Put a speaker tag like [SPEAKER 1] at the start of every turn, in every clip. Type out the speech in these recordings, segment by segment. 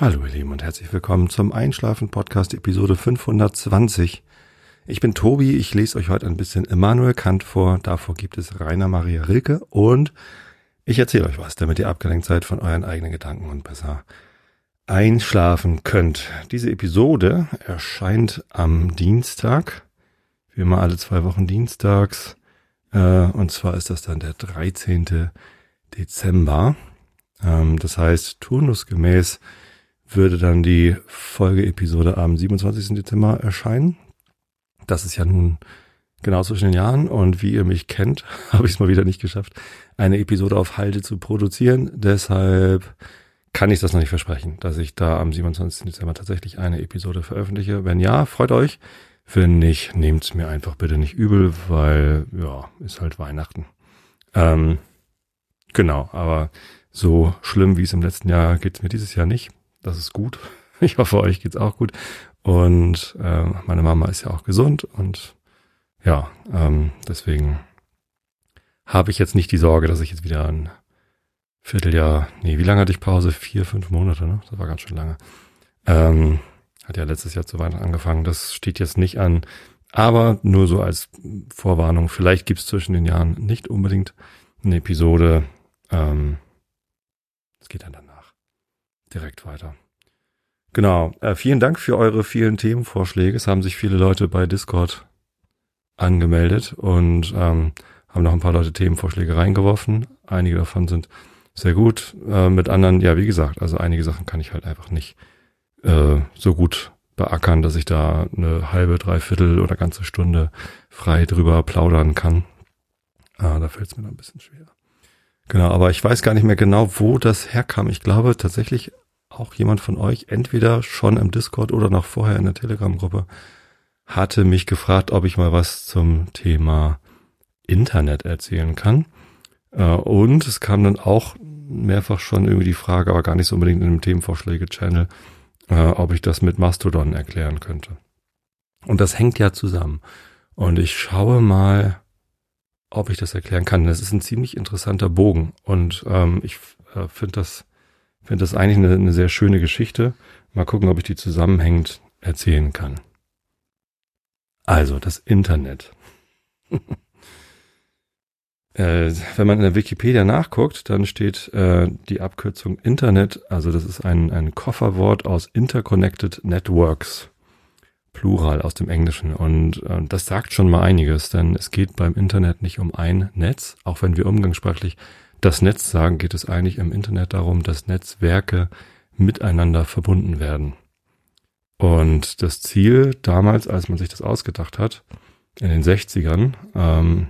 [SPEAKER 1] Hallo ihr Lieben und herzlich willkommen zum Einschlafen Podcast Episode 520. Ich bin Tobi, ich lese euch heute ein bisschen Immanuel Kant vor, davor gibt es Rainer Maria Rilke und ich erzähle euch was, damit ihr abgelenkt seid von euren eigenen Gedanken und besser einschlafen könnt. Diese Episode erscheint am Dienstag, wie immer alle zwei Wochen dienstags, äh, und zwar ist das dann der 13. Dezember. Ähm, das heißt, turnusgemäß würde dann die Folgeepisode am 27. Dezember erscheinen. Das ist ja nun genau zwischen den Jahren und wie ihr mich kennt, habe ich es mal wieder nicht geschafft, eine Episode auf Halde zu produzieren. Deshalb kann ich das noch nicht versprechen, dass ich da am 27. Dezember tatsächlich eine Episode veröffentliche. Wenn ja, freut euch. Wenn nicht, nehmt's mir einfach bitte nicht übel, weil ja, ist halt Weihnachten. Ähm, genau, aber so schlimm wie es im letzten Jahr geht's mir dieses Jahr nicht. Das ist gut. Ich hoffe, euch geht's auch gut. Und äh, meine Mama ist ja auch gesund und ja, ähm, deswegen habe ich jetzt nicht die Sorge, dass ich jetzt wieder ein Vierteljahr, nee, wie lange hatte ich Pause? Vier, fünf Monate, ne? Das war ganz schön lange. Ähm, hat ja letztes Jahr zu Weihnachten angefangen. Das steht jetzt nicht an. Aber nur so als Vorwarnung, vielleicht gibt's zwischen den Jahren nicht unbedingt eine Episode. Ähm, es geht dann direkt weiter. Genau. Äh, vielen Dank für eure vielen Themenvorschläge. Es haben sich viele Leute bei Discord angemeldet und ähm, haben noch ein paar Leute Themenvorschläge reingeworfen. Einige davon sind sehr gut. Äh, mit anderen, ja, wie gesagt, also einige Sachen kann ich halt einfach nicht äh, so gut beackern, dass ich da eine halbe, dreiviertel oder ganze Stunde frei drüber plaudern kann. Ah, da fällt es mir noch ein bisschen schwer. Genau, aber ich weiß gar nicht mehr genau, wo das herkam. Ich glaube tatsächlich auch jemand von euch, entweder schon im Discord oder noch vorher in der Telegram-Gruppe, hatte mich gefragt, ob ich mal was zum Thema Internet erzählen kann. Äh, und es kam dann auch mehrfach schon irgendwie die Frage, aber gar nicht so unbedingt in dem Themenvorschläge-Channel, äh, ob ich das mit Mastodon erklären könnte. Und das hängt ja zusammen. Und ich schaue mal, ob ich das erklären kann. Das ist ein ziemlich interessanter Bogen. Und ähm, ich äh, finde das finde das eigentlich eine, eine sehr schöne Geschichte. Mal gucken, ob ich die zusammenhängend erzählen kann. Also, das Internet. äh, wenn man in der Wikipedia nachguckt, dann steht äh, die Abkürzung Internet, also das ist ein, ein Kofferwort aus Interconnected Networks, Plural aus dem Englischen. Und äh, das sagt schon mal einiges, denn es geht beim Internet nicht um ein Netz, auch wenn wir umgangssprachlich das Netz sagen, geht es eigentlich im Internet darum, dass Netzwerke miteinander verbunden werden. Und das Ziel damals, als man sich das ausgedacht hat, in den 60ern, ähm,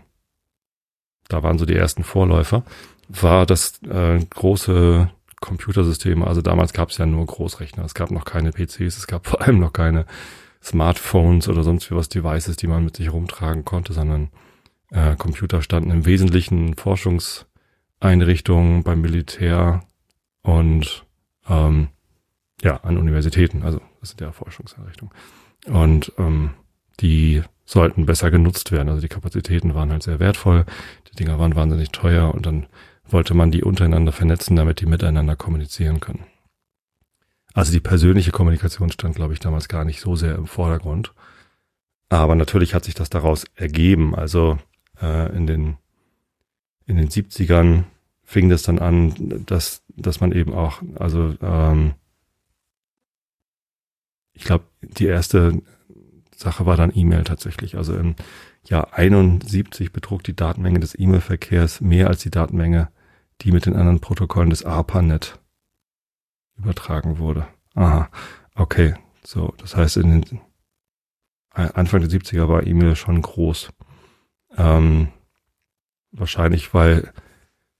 [SPEAKER 1] da waren so die ersten Vorläufer, war das äh, große Computersysteme. Also damals gab es ja nur Großrechner. Es gab noch keine PCs, es gab vor allem noch keine Smartphones oder sonst wie was Devices, die man mit sich rumtragen konnte, sondern äh, Computer standen im Wesentlichen Forschungs- Einrichtungen beim Militär und ähm, ja, an Universitäten, also das sind ja Forschungseinrichtungen. Und ähm, die sollten besser genutzt werden. Also die Kapazitäten waren halt sehr wertvoll, die Dinger waren wahnsinnig teuer und dann wollte man die untereinander vernetzen, damit die miteinander kommunizieren können. Also die persönliche Kommunikation stand, glaube ich, damals gar nicht so sehr im Vordergrund. Aber natürlich hat sich das daraus ergeben. Also äh, in den in den 70ern fing das dann an, dass, dass man eben auch, also ähm, ich glaube, die erste Sache war dann E-Mail tatsächlich. Also im Jahr 71 betrug die Datenmenge des E-Mail-Verkehrs mehr als die Datenmenge, die mit den anderen Protokollen des ARPANET übertragen wurde. Aha, okay. So, das heißt, in den Anfang der 70er war E-Mail schon groß. Ähm, Wahrscheinlich, weil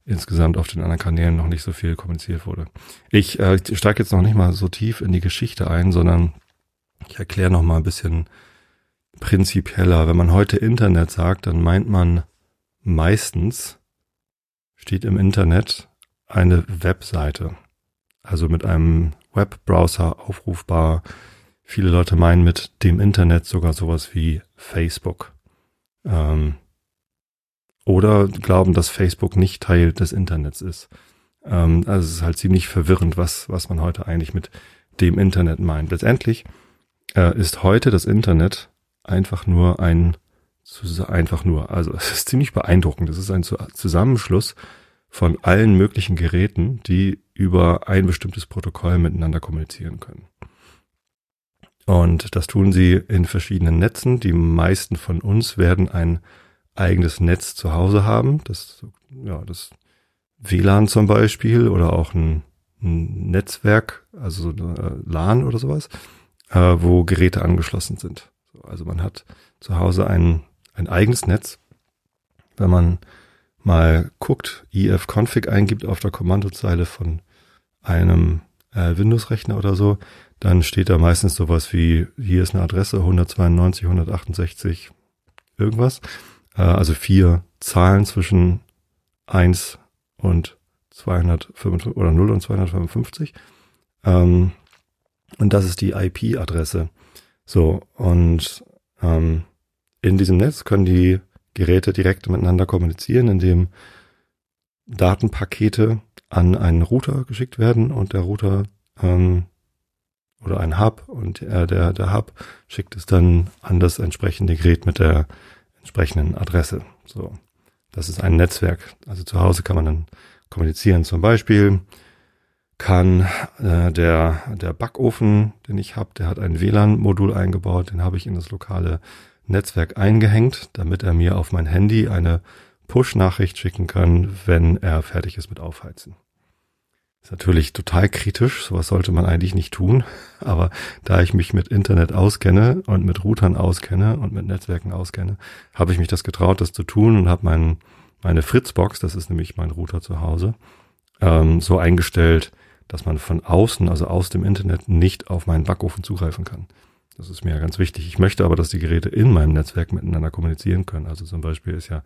[SPEAKER 1] insgesamt auf den anderen Kanälen noch nicht so viel kommuniziert wurde. Ich äh, steige jetzt noch nicht mal so tief in die Geschichte ein, sondern ich erkläre noch mal ein bisschen prinzipieller. Wenn man heute Internet sagt, dann meint man meistens steht im Internet eine Webseite, also mit einem Webbrowser aufrufbar. Viele Leute meinen mit dem Internet sogar sowas wie Facebook. Ähm, oder glauben, dass Facebook nicht Teil des Internets ist. Ähm, also es ist halt ziemlich verwirrend, was, was man heute eigentlich mit dem Internet meint. Letztendlich äh, ist heute das Internet einfach nur ein einfach nur, also es ist ziemlich beeindruckend. Es ist ein Zusammenschluss von allen möglichen Geräten, die über ein bestimmtes Protokoll miteinander kommunizieren können. Und das tun sie in verschiedenen Netzen. Die meisten von uns werden ein eigenes Netz zu Hause haben. Das, ja, das WLAN zum Beispiel oder auch ein, ein Netzwerk, also äh, LAN oder sowas, äh, wo Geräte angeschlossen sind. Also man hat zu Hause ein, ein eigenes Netz. Wenn man mal guckt, ifconfig eingibt auf der Kommandozeile von einem äh, Windows-Rechner oder so, dann steht da meistens sowas wie, hier ist eine Adresse 192, 168, irgendwas. Äh, also vier Zahlen zwischen 1 und 255 oder 0 und 255. Ähm, und das ist die IP-Adresse. So, und ähm, in diesem Netz können die Geräte direkt miteinander kommunizieren, indem Datenpakete an einen Router geschickt werden und der Router ähm, oder ein Hub und äh, der, der Hub schickt es dann an das entsprechende Gerät mit der entsprechenden Adresse. So, das ist ein Netzwerk. Also zu Hause kann man dann kommunizieren. Zum Beispiel kann äh, der der Backofen, den ich habe, der hat ein WLAN-Modul eingebaut. Den habe ich in das lokale Netzwerk eingehängt, damit er mir auf mein Handy eine Push-Nachricht schicken kann, wenn er fertig ist mit Aufheizen. Ist natürlich total kritisch, sowas sollte man eigentlich nicht tun, aber da ich mich mit Internet auskenne und mit Routern auskenne und mit Netzwerken auskenne, habe ich mich das getraut, das zu tun und habe mein, meine Fritzbox, das ist nämlich mein Router zu Hause, ähm, so eingestellt, dass man von außen, also aus dem Internet, nicht auf meinen Backofen zugreifen kann. Das ist mir ja ganz wichtig. Ich möchte aber, dass die Geräte in meinem Netzwerk miteinander kommunizieren können. Also zum Beispiel ist ja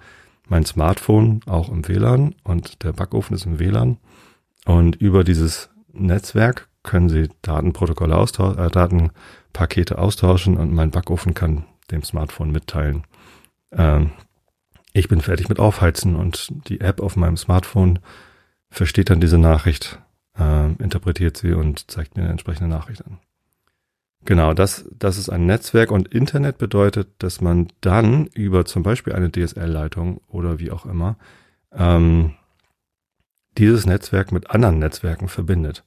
[SPEAKER 1] mein Smartphone auch im WLAN und der Backofen ist im WLAN. Und über dieses Netzwerk können Sie Datenprotokolle austauschen, äh, Datenpakete austauschen und mein Backofen kann dem Smartphone mitteilen. Ähm, ich bin fertig mit Aufheizen und die App auf meinem Smartphone versteht dann diese Nachricht, äh, interpretiert sie und zeigt mir eine entsprechende Nachricht an. Genau, das, das ist ein Netzwerk und Internet bedeutet, dass man dann über zum Beispiel eine DSL-Leitung oder wie auch immer ähm, dieses Netzwerk mit anderen Netzwerken verbindet.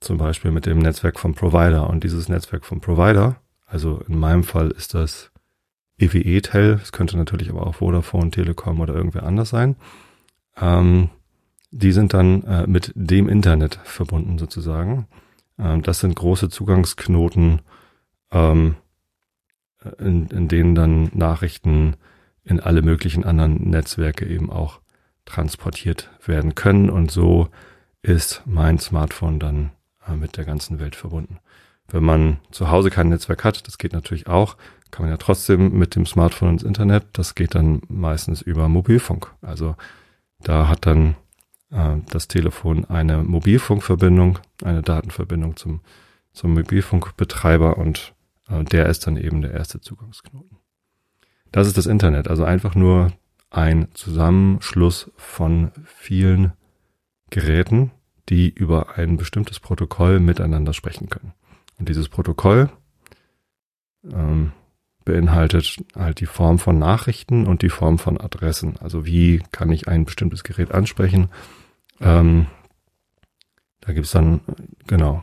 [SPEAKER 1] Zum Beispiel mit dem Netzwerk vom Provider. Und dieses Netzwerk vom Provider, also in meinem Fall ist das EWE-Tel, es könnte natürlich aber auch Vodafone, Telekom oder irgendwer anders sein, ähm, die sind dann äh, mit dem Internet verbunden sozusagen. Ähm, das sind große Zugangsknoten, ähm, in, in denen dann Nachrichten in alle möglichen anderen Netzwerke eben auch transportiert werden können. Und so ist mein Smartphone dann äh, mit der ganzen Welt verbunden. Wenn man zu Hause kein Netzwerk hat, das geht natürlich auch, kann man ja trotzdem mit dem Smartphone ins Internet. Das geht dann meistens über Mobilfunk. Also da hat dann äh, das Telefon eine Mobilfunkverbindung, eine Datenverbindung zum, zum Mobilfunkbetreiber und äh, der ist dann eben der erste Zugangsknoten. Das ist das Internet, also einfach nur ein Zusammenschluss von vielen Geräten, die über ein bestimmtes Protokoll miteinander sprechen können. Und dieses Protokoll ähm, beinhaltet halt die Form von Nachrichten und die Form von Adressen. Also wie kann ich ein bestimmtes Gerät ansprechen ähm, da gibt's dann, genau,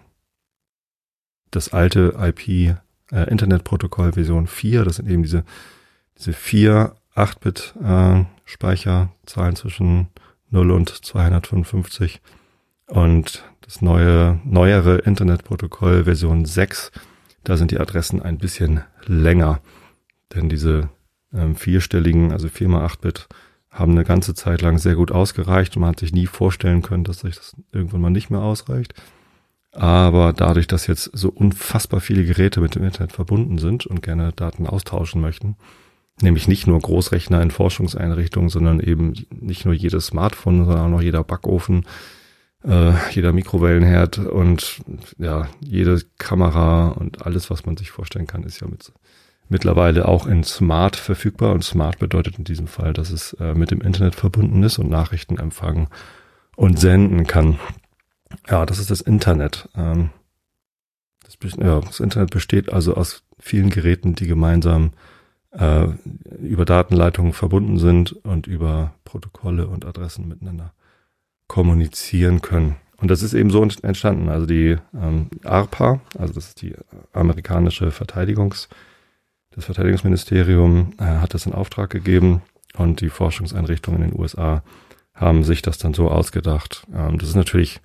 [SPEAKER 1] das alte IP äh, Internetprotokoll Version 4, das sind eben diese, diese vier 8-Bit äh, Speicherzahlen zwischen 0 und 255 und das neue, neuere Internetprotokoll Version 6, da sind die Adressen ein bisschen länger, denn diese ähm, vierstelligen, also 4x8-Bit haben eine ganze Zeit lang sehr gut ausgereicht und man hat sich nie vorstellen können, dass sich das irgendwann mal nicht mehr ausreicht. Aber dadurch, dass jetzt so unfassbar viele Geräte mit dem Internet verbunden sind und gerne Daten austauschen möchten, nämlich nicht nur Großrechner in Forschungseinrichtungen, sondern eben nicht nur jedes Smartphone, sondern auch noch jeder Backofen, äh, jeder Mikrowellenherd und ja, jede Kamera und alles, was man sich vorstellen kann, ist ja mit mittlerweile auch in Smart verfügbar. Und Smart bedeutet in diesem Fall, dass es äh, mit dem Internet verbunden ist und Nachrichten empfangen und senden kann. Ja, das ist das Internet. Ähm, Das, ja, das Internet besteht also aus vielen Geräten, die gemeinsam äh, über Datenleitungen verbunden sind und über Protokolle und Adressen miteinander kommunizieren können. Und das ist eben so entstanden. Also die ähm, ARPA, also das ist die amerikanische Verteidigungs, das Verteidigungsministerium äh, hat das in Auftrag gegeben und die Forschungseinrichtungen in den USA haben sich das dann so ausgedacht. Ähm, das ist natürlich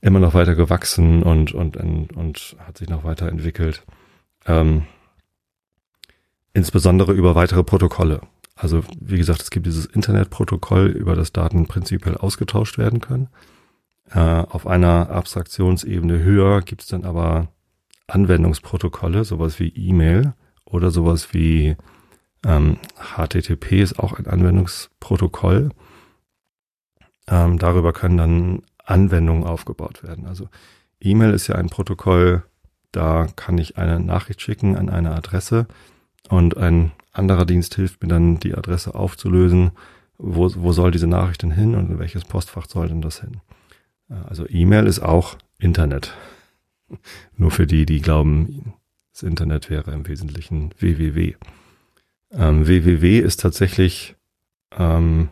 [SPEAKER 1] immer noch weiter gewachsen und, und, und, und hat sich noch weiterentwickelt. Ähm, insbesondere über weitere Protokolle. Also wie gesagt, es gibt dieses Internetprotokoll, über das Daten prinzipiell ausgetauscht werden können. Äh, auf einer Abstraktionsebene höher gibt es dann aber Anwendungsprotokolle, sowas wie E-Mail oder sowas wie ähm, HTTP ist auch ein Anwendungsprotokoll. Ähm, darüber können dann Anwendungen aufgebaut werden. Also E-Mail ist ja ein Protokoll, da kann ich eine Nachricht schicken an eine Adresse und ein anderer Dienst hilft mir dann, die Adresse aufzulösen. Wo, wo soll diese Nachricht denn hin und in welches Postfach soll denn das hin? Also E-Mail ist auch Internet. Nur für die, die glauben, das Internet wäre im Wesentlichen www. Ähm, www ist tatsächlich ähm,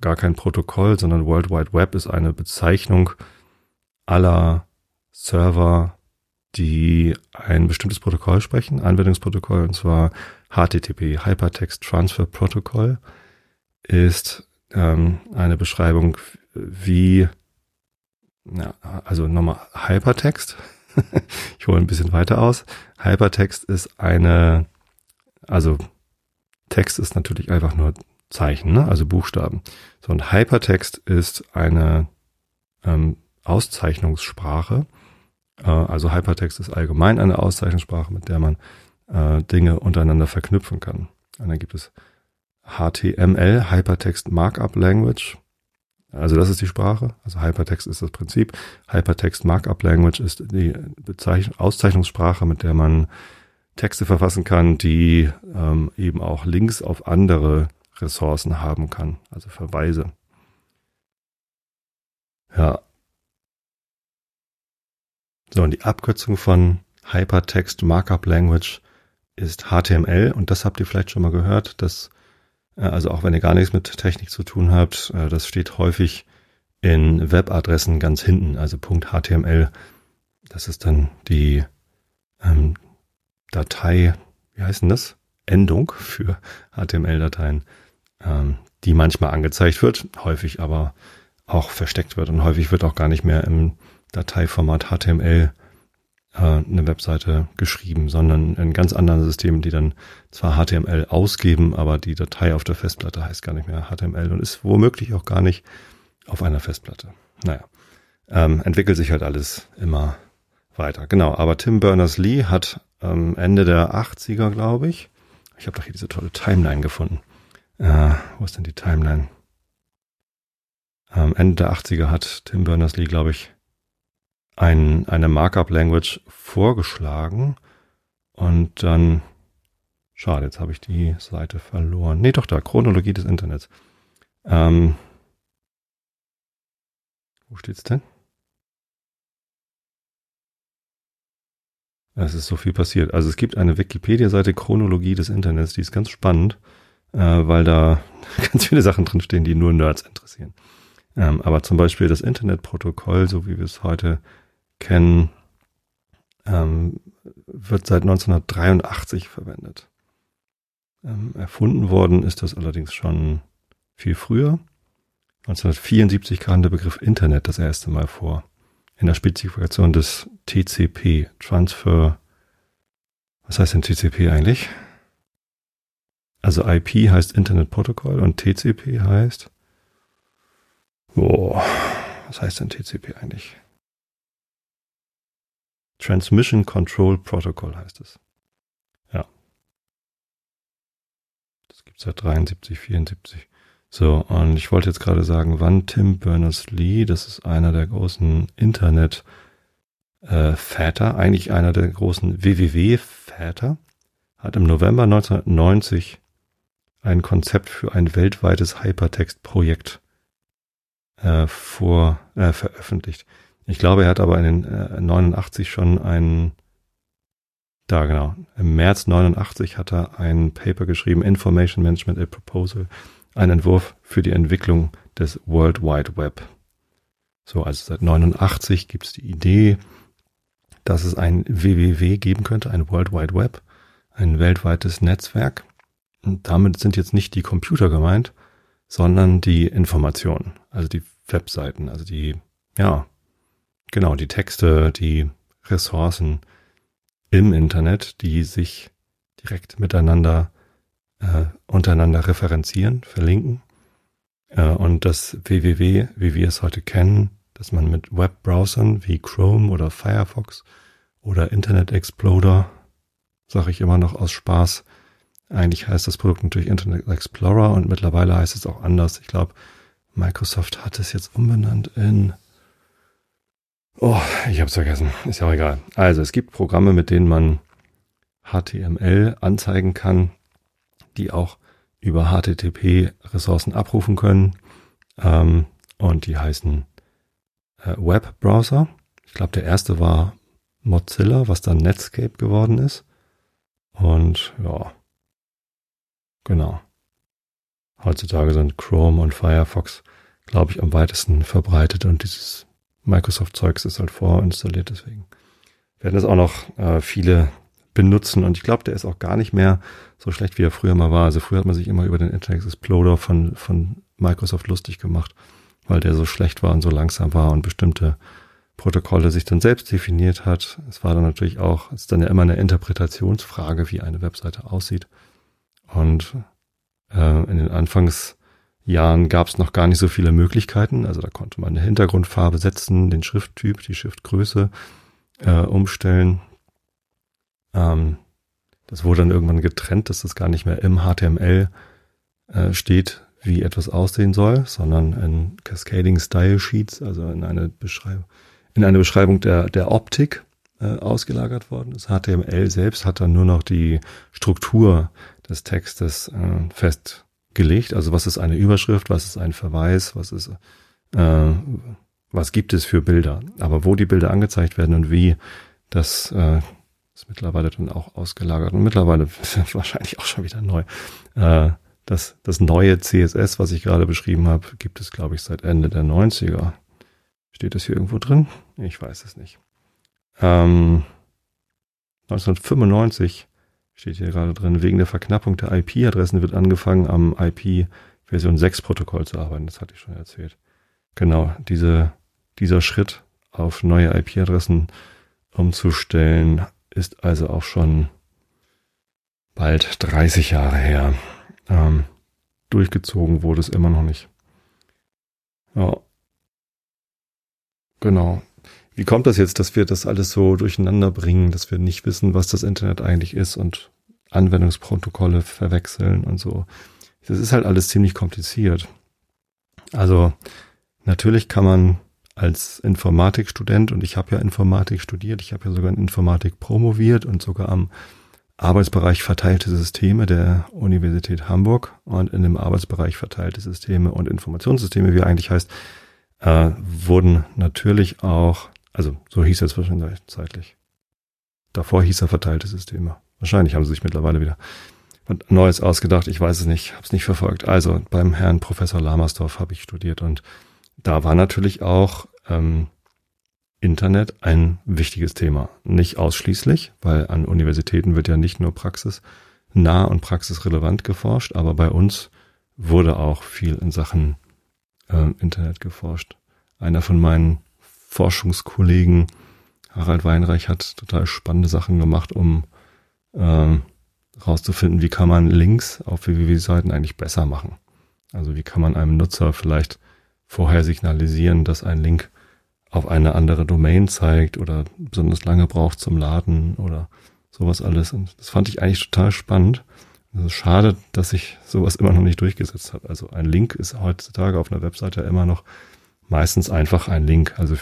[SPEAKER 1] gar kein Protokoll, sondern World Wide Web ist eine Bezeichnung aller Server, die ein bestimmtes Protokoll sprechen, Anwendungsprotokoll, und zwar HTTP, Hypertext Transfer Protocol, ist ähm, eine Beschreibung, wie, ja, also nochmal Hypertext. Ich hole ein bisschen weiter aus. Hypertext ist eine, also Text ist natürlich einfach nur Zeichen, ne? also Buchstaben. So ein Hypertext ist eine ähm, Auszeichnungssprache. Äh, also Hypertext ist allgemein eine Auszeichnungssprache, mit der man äh, Dinge untereinander verknüpfen kann. Und dann gibt es HTML, Hypertext Markup Language. Also das ist die Sprache. Also Hypertext ist das Prinzip. Hypertext Markup Language ist die Bezeichnung, Auszeichnungssprache, mit der man Texte verfassen kann, die ähm, eben auch Links auf andere Ressourcen haben kann, also Verweise. Ja. So, und die Abkürzung von Hypertext Markup Language ist HTML und das habt ihr vielleicht schon mal gehört. Das, also auch wenn ihr gar nichts mit Technik zu tun habt, äh, das steht häufig in Webadressen ganz hinten, also .html. Das ist dann die ähm, Datei, wie heißt denn das? Endung für HTML-Dateien, ähm, die manchmal angezeigt wird, häufig aber auch versteckt wird und häufig wird auch gar nicht mehr im Dateiformat HTML äh, eine Webseite geschrieben, sondern in ganz anderen Systemen, die dann zwar HTML ausgeben, aber die Datei auf der Festplatte heißt gar nicht mehr HTML und ist womöglich auch gar nicht auf einer Festplatte. Naja, ähm, entwickelt sich halt alles immer weiter. Genau, aber Tim Berners-Lee hat ähm, Ende der 80er, glaube ich. Ich habe doch hier diese tolle Timeline gefunden. Äh, wo ist denn die Timeline? Ähm, Ende der 80er hat Tim Berners-Lee, glaube ich, ein, eine Markup-Language vorgeschlagen. Und dann, schade, jetzt habe ich die Seite verloren. Nee, doch da, Chronologie des Internets. Ähm, wo steht's denn? Es ist so viel passiert. Also es gibt eine Wikipedia-Seite Chronologie des Internets, die ist ganz spannend, äh, weil da ganz viele Sachen drinstehen, die nur Nerds interessieren. Ähm, aber zum Beispiel das Internetprotokoll, so wie wir es heute kennen, ähm, wird seit 1983 verwendet. Ähm, erfunden worden ist das allerdings schon viel früher. 1974 kam der Begriff Internet das erste Mal vor in der Spezifikation des TCP, Transfer, was heißt denn TCP eigentlich? Also IP heißt Internet Protocol und TCP heißt, boah, was heißt denn TCP eigentlich? Transmission Control Protocol heißt es. Ja. Das gibt's seit 73, 74. So, und ich wollte jetzt gerade sagen, wann Tim Berners-Lee, das ist einer der großen Internet- äh, eigentlich einer der großen WWW-Väter, hat im November 1990 ein Konzept für ein weltweites Hypertext-Projekt äh, äh, veröffentlicht. Ich glaube, er hat aber in den äh, 89 schon ein Da, genau. Im März 89 hat er ein Paper geschrieben, Information Management a Proposal, ein Entwurf für die Entwicklung des World Wide Web. So, also seit 89 gibt es die Idee, dass es ein WWW geben könnte, ein World Wide Web, ein weltweites Netzwerk. Und damit sind jetzt nicht die Computer gemeint, sondern die Informationen, also die Webseiten, also die, ja, genau, die Texte, die Ressourcen im Internet, die sich direkt miteinander, äh, untereinander referenzieren, verlinken. Äh, und das www, wie wir es heute kennen, dass man mit Webbrowsern wie Chrome oder Firefox oder Internet Explorer, sage ich immer noch aus Spaß, eigentlich heißt das Produkt natürlich Internet Explorer und mittlerweile heißt es auch anders. Ich glaube, Microsoft hat es jetzt umbenannt in Oh, ich habe es vergessen. Ist ja auch egal. Also es gibt Programme, mit denen man HTML anzeigen kann, die auch über HTTP Ressourcen abrufen können. Ähm, und die heißen äh, Webbrowser. Ich glaube, der erste war Mozilla, was dann Netscape geworden ist. Und ja, genau. Heutzutage sind Chrome und Firefox, glaube ich, am weitesten verbreitet und dieses Microsoft-Zeugs ist halt vorinstalliert, deswegen werden das auch noch äh, viele benutzen und ich glaube, der ist auch gar nicht mehr so schlecht, wie er früher mal war. Also früher hat man sich immer über den Internet Explorer von, von Microsoft lustig gemacht, weil der so schlecht war und so langsam war und bestimmte Protokolle sich dann selbst definiert hat. Es war dann natürlich auch, es ist dann ja immer eine Interpretationsfrage, wie eine Webseite aussieht. Und äh, in den Anfangsjahren gab es noch gar nicht so viele Möglichkeiten. Also da konnte man eine Hintergrundfarbe setzen, den Schrifttyp, die Schriftgröße äh, umstellen. Ähm, das wurde dann irgendwann getrennt, dass das gar nicht mehr im HTML äh, steht, wie etwas aussehen soll, sondern in Cascading Style Sheets, also in eine Beschreibung, in eine Beschreibung der, der Optik äh, ausgelagert worden ist. HTML selbst hat dann nur noch die Struktur des Textes äh, festgelegt. Also was ist eine Überschrift, was ist ein Verweis, was ist, äh, was gibt es für Bilder. Aber wo die Bilder angezeigt werden und wie, das äh, ist mittlerweile dann auch ausgelagert und mittlerweile wahrscheinlich auch schon wieder neu. Äh, das, das neue CSS, was ich gerade beschrieben habe, gibt es, glaube ich, seit Ende der 90er. Steht das hier irgendwo drin? Ich weiß es nicht. Ähm, 1995 steht hier gerade drin, wegen der Verknappung der IP-Adressen wird angefangen, am IP Version 6 Protokoll zu arbeiten. Das hatte ich schon erzählt. Genau, diese, dieser Schritt auf neue IP-Adressen umzustellen, ist also auch schon bald 30 Jahre her. Ähm, durchgezogen wurde es immer noch nicht. Ja, Genau. Wie kommt das jetzt, dass wir das alles so durcheinander bringen, dass wir nicht wissen, was das Internet eigentlich ist und Anwendungsprotokolle verwechseln und so? Das ist halt alles ziemlich kompliziert. Also natürlich kann man als Informatikstudent, und ich habe ja Informatik studiert, ich habe ja sogar in Informatik promoviert und sogar am Arbeitsbereich verteilte Systeme der Universität Hamburg und in dem Arbeitsbereich verteilte Systeme und Informationssysteme, wie eigentlich heißt, äh, wurden natürlich auch, also so hieß es wahrscheinlich zeitlich. Davor hieß er verteilte Systeme. Wahrscheinlich haben sie sich mittlerweile wieder Neues ausgedacht. Ich weiß es nicht, habe es nicht verfolgt. Also beim Herrn Professor Lamersdorf habe ich studiert und da war natürlich auch ähm, Internet ein wichtiges Thema. Nicht ausschließlich, weil an Universitäten wird ja nicht nur Praxis nah und praxisrelevant geforscht, aber bei uns wurde auch viel in Sachen äh, Internet geforscht. Einer von meinen Forschungskollegen, Harald Weinreich, hat total spannende Sachen gemacht, um äh, rauszufinden, wie kann man Links auf www-Seiten eigentlich besser machen. Also wie kann man einem Nutzer vielleicht vorher signalisieren, dass ein Link auf eine andere Domain zeigt oder besonders lange braucht zum Laden oder sowas alles. Und das fand ich eigentlich total spannend. Es ist schade, dass sich sowas immer noch nicht durchgesetzt hat. Also ein Link ist heutzutage auf einer Webseite immer noch meistens einfach ein Link. Also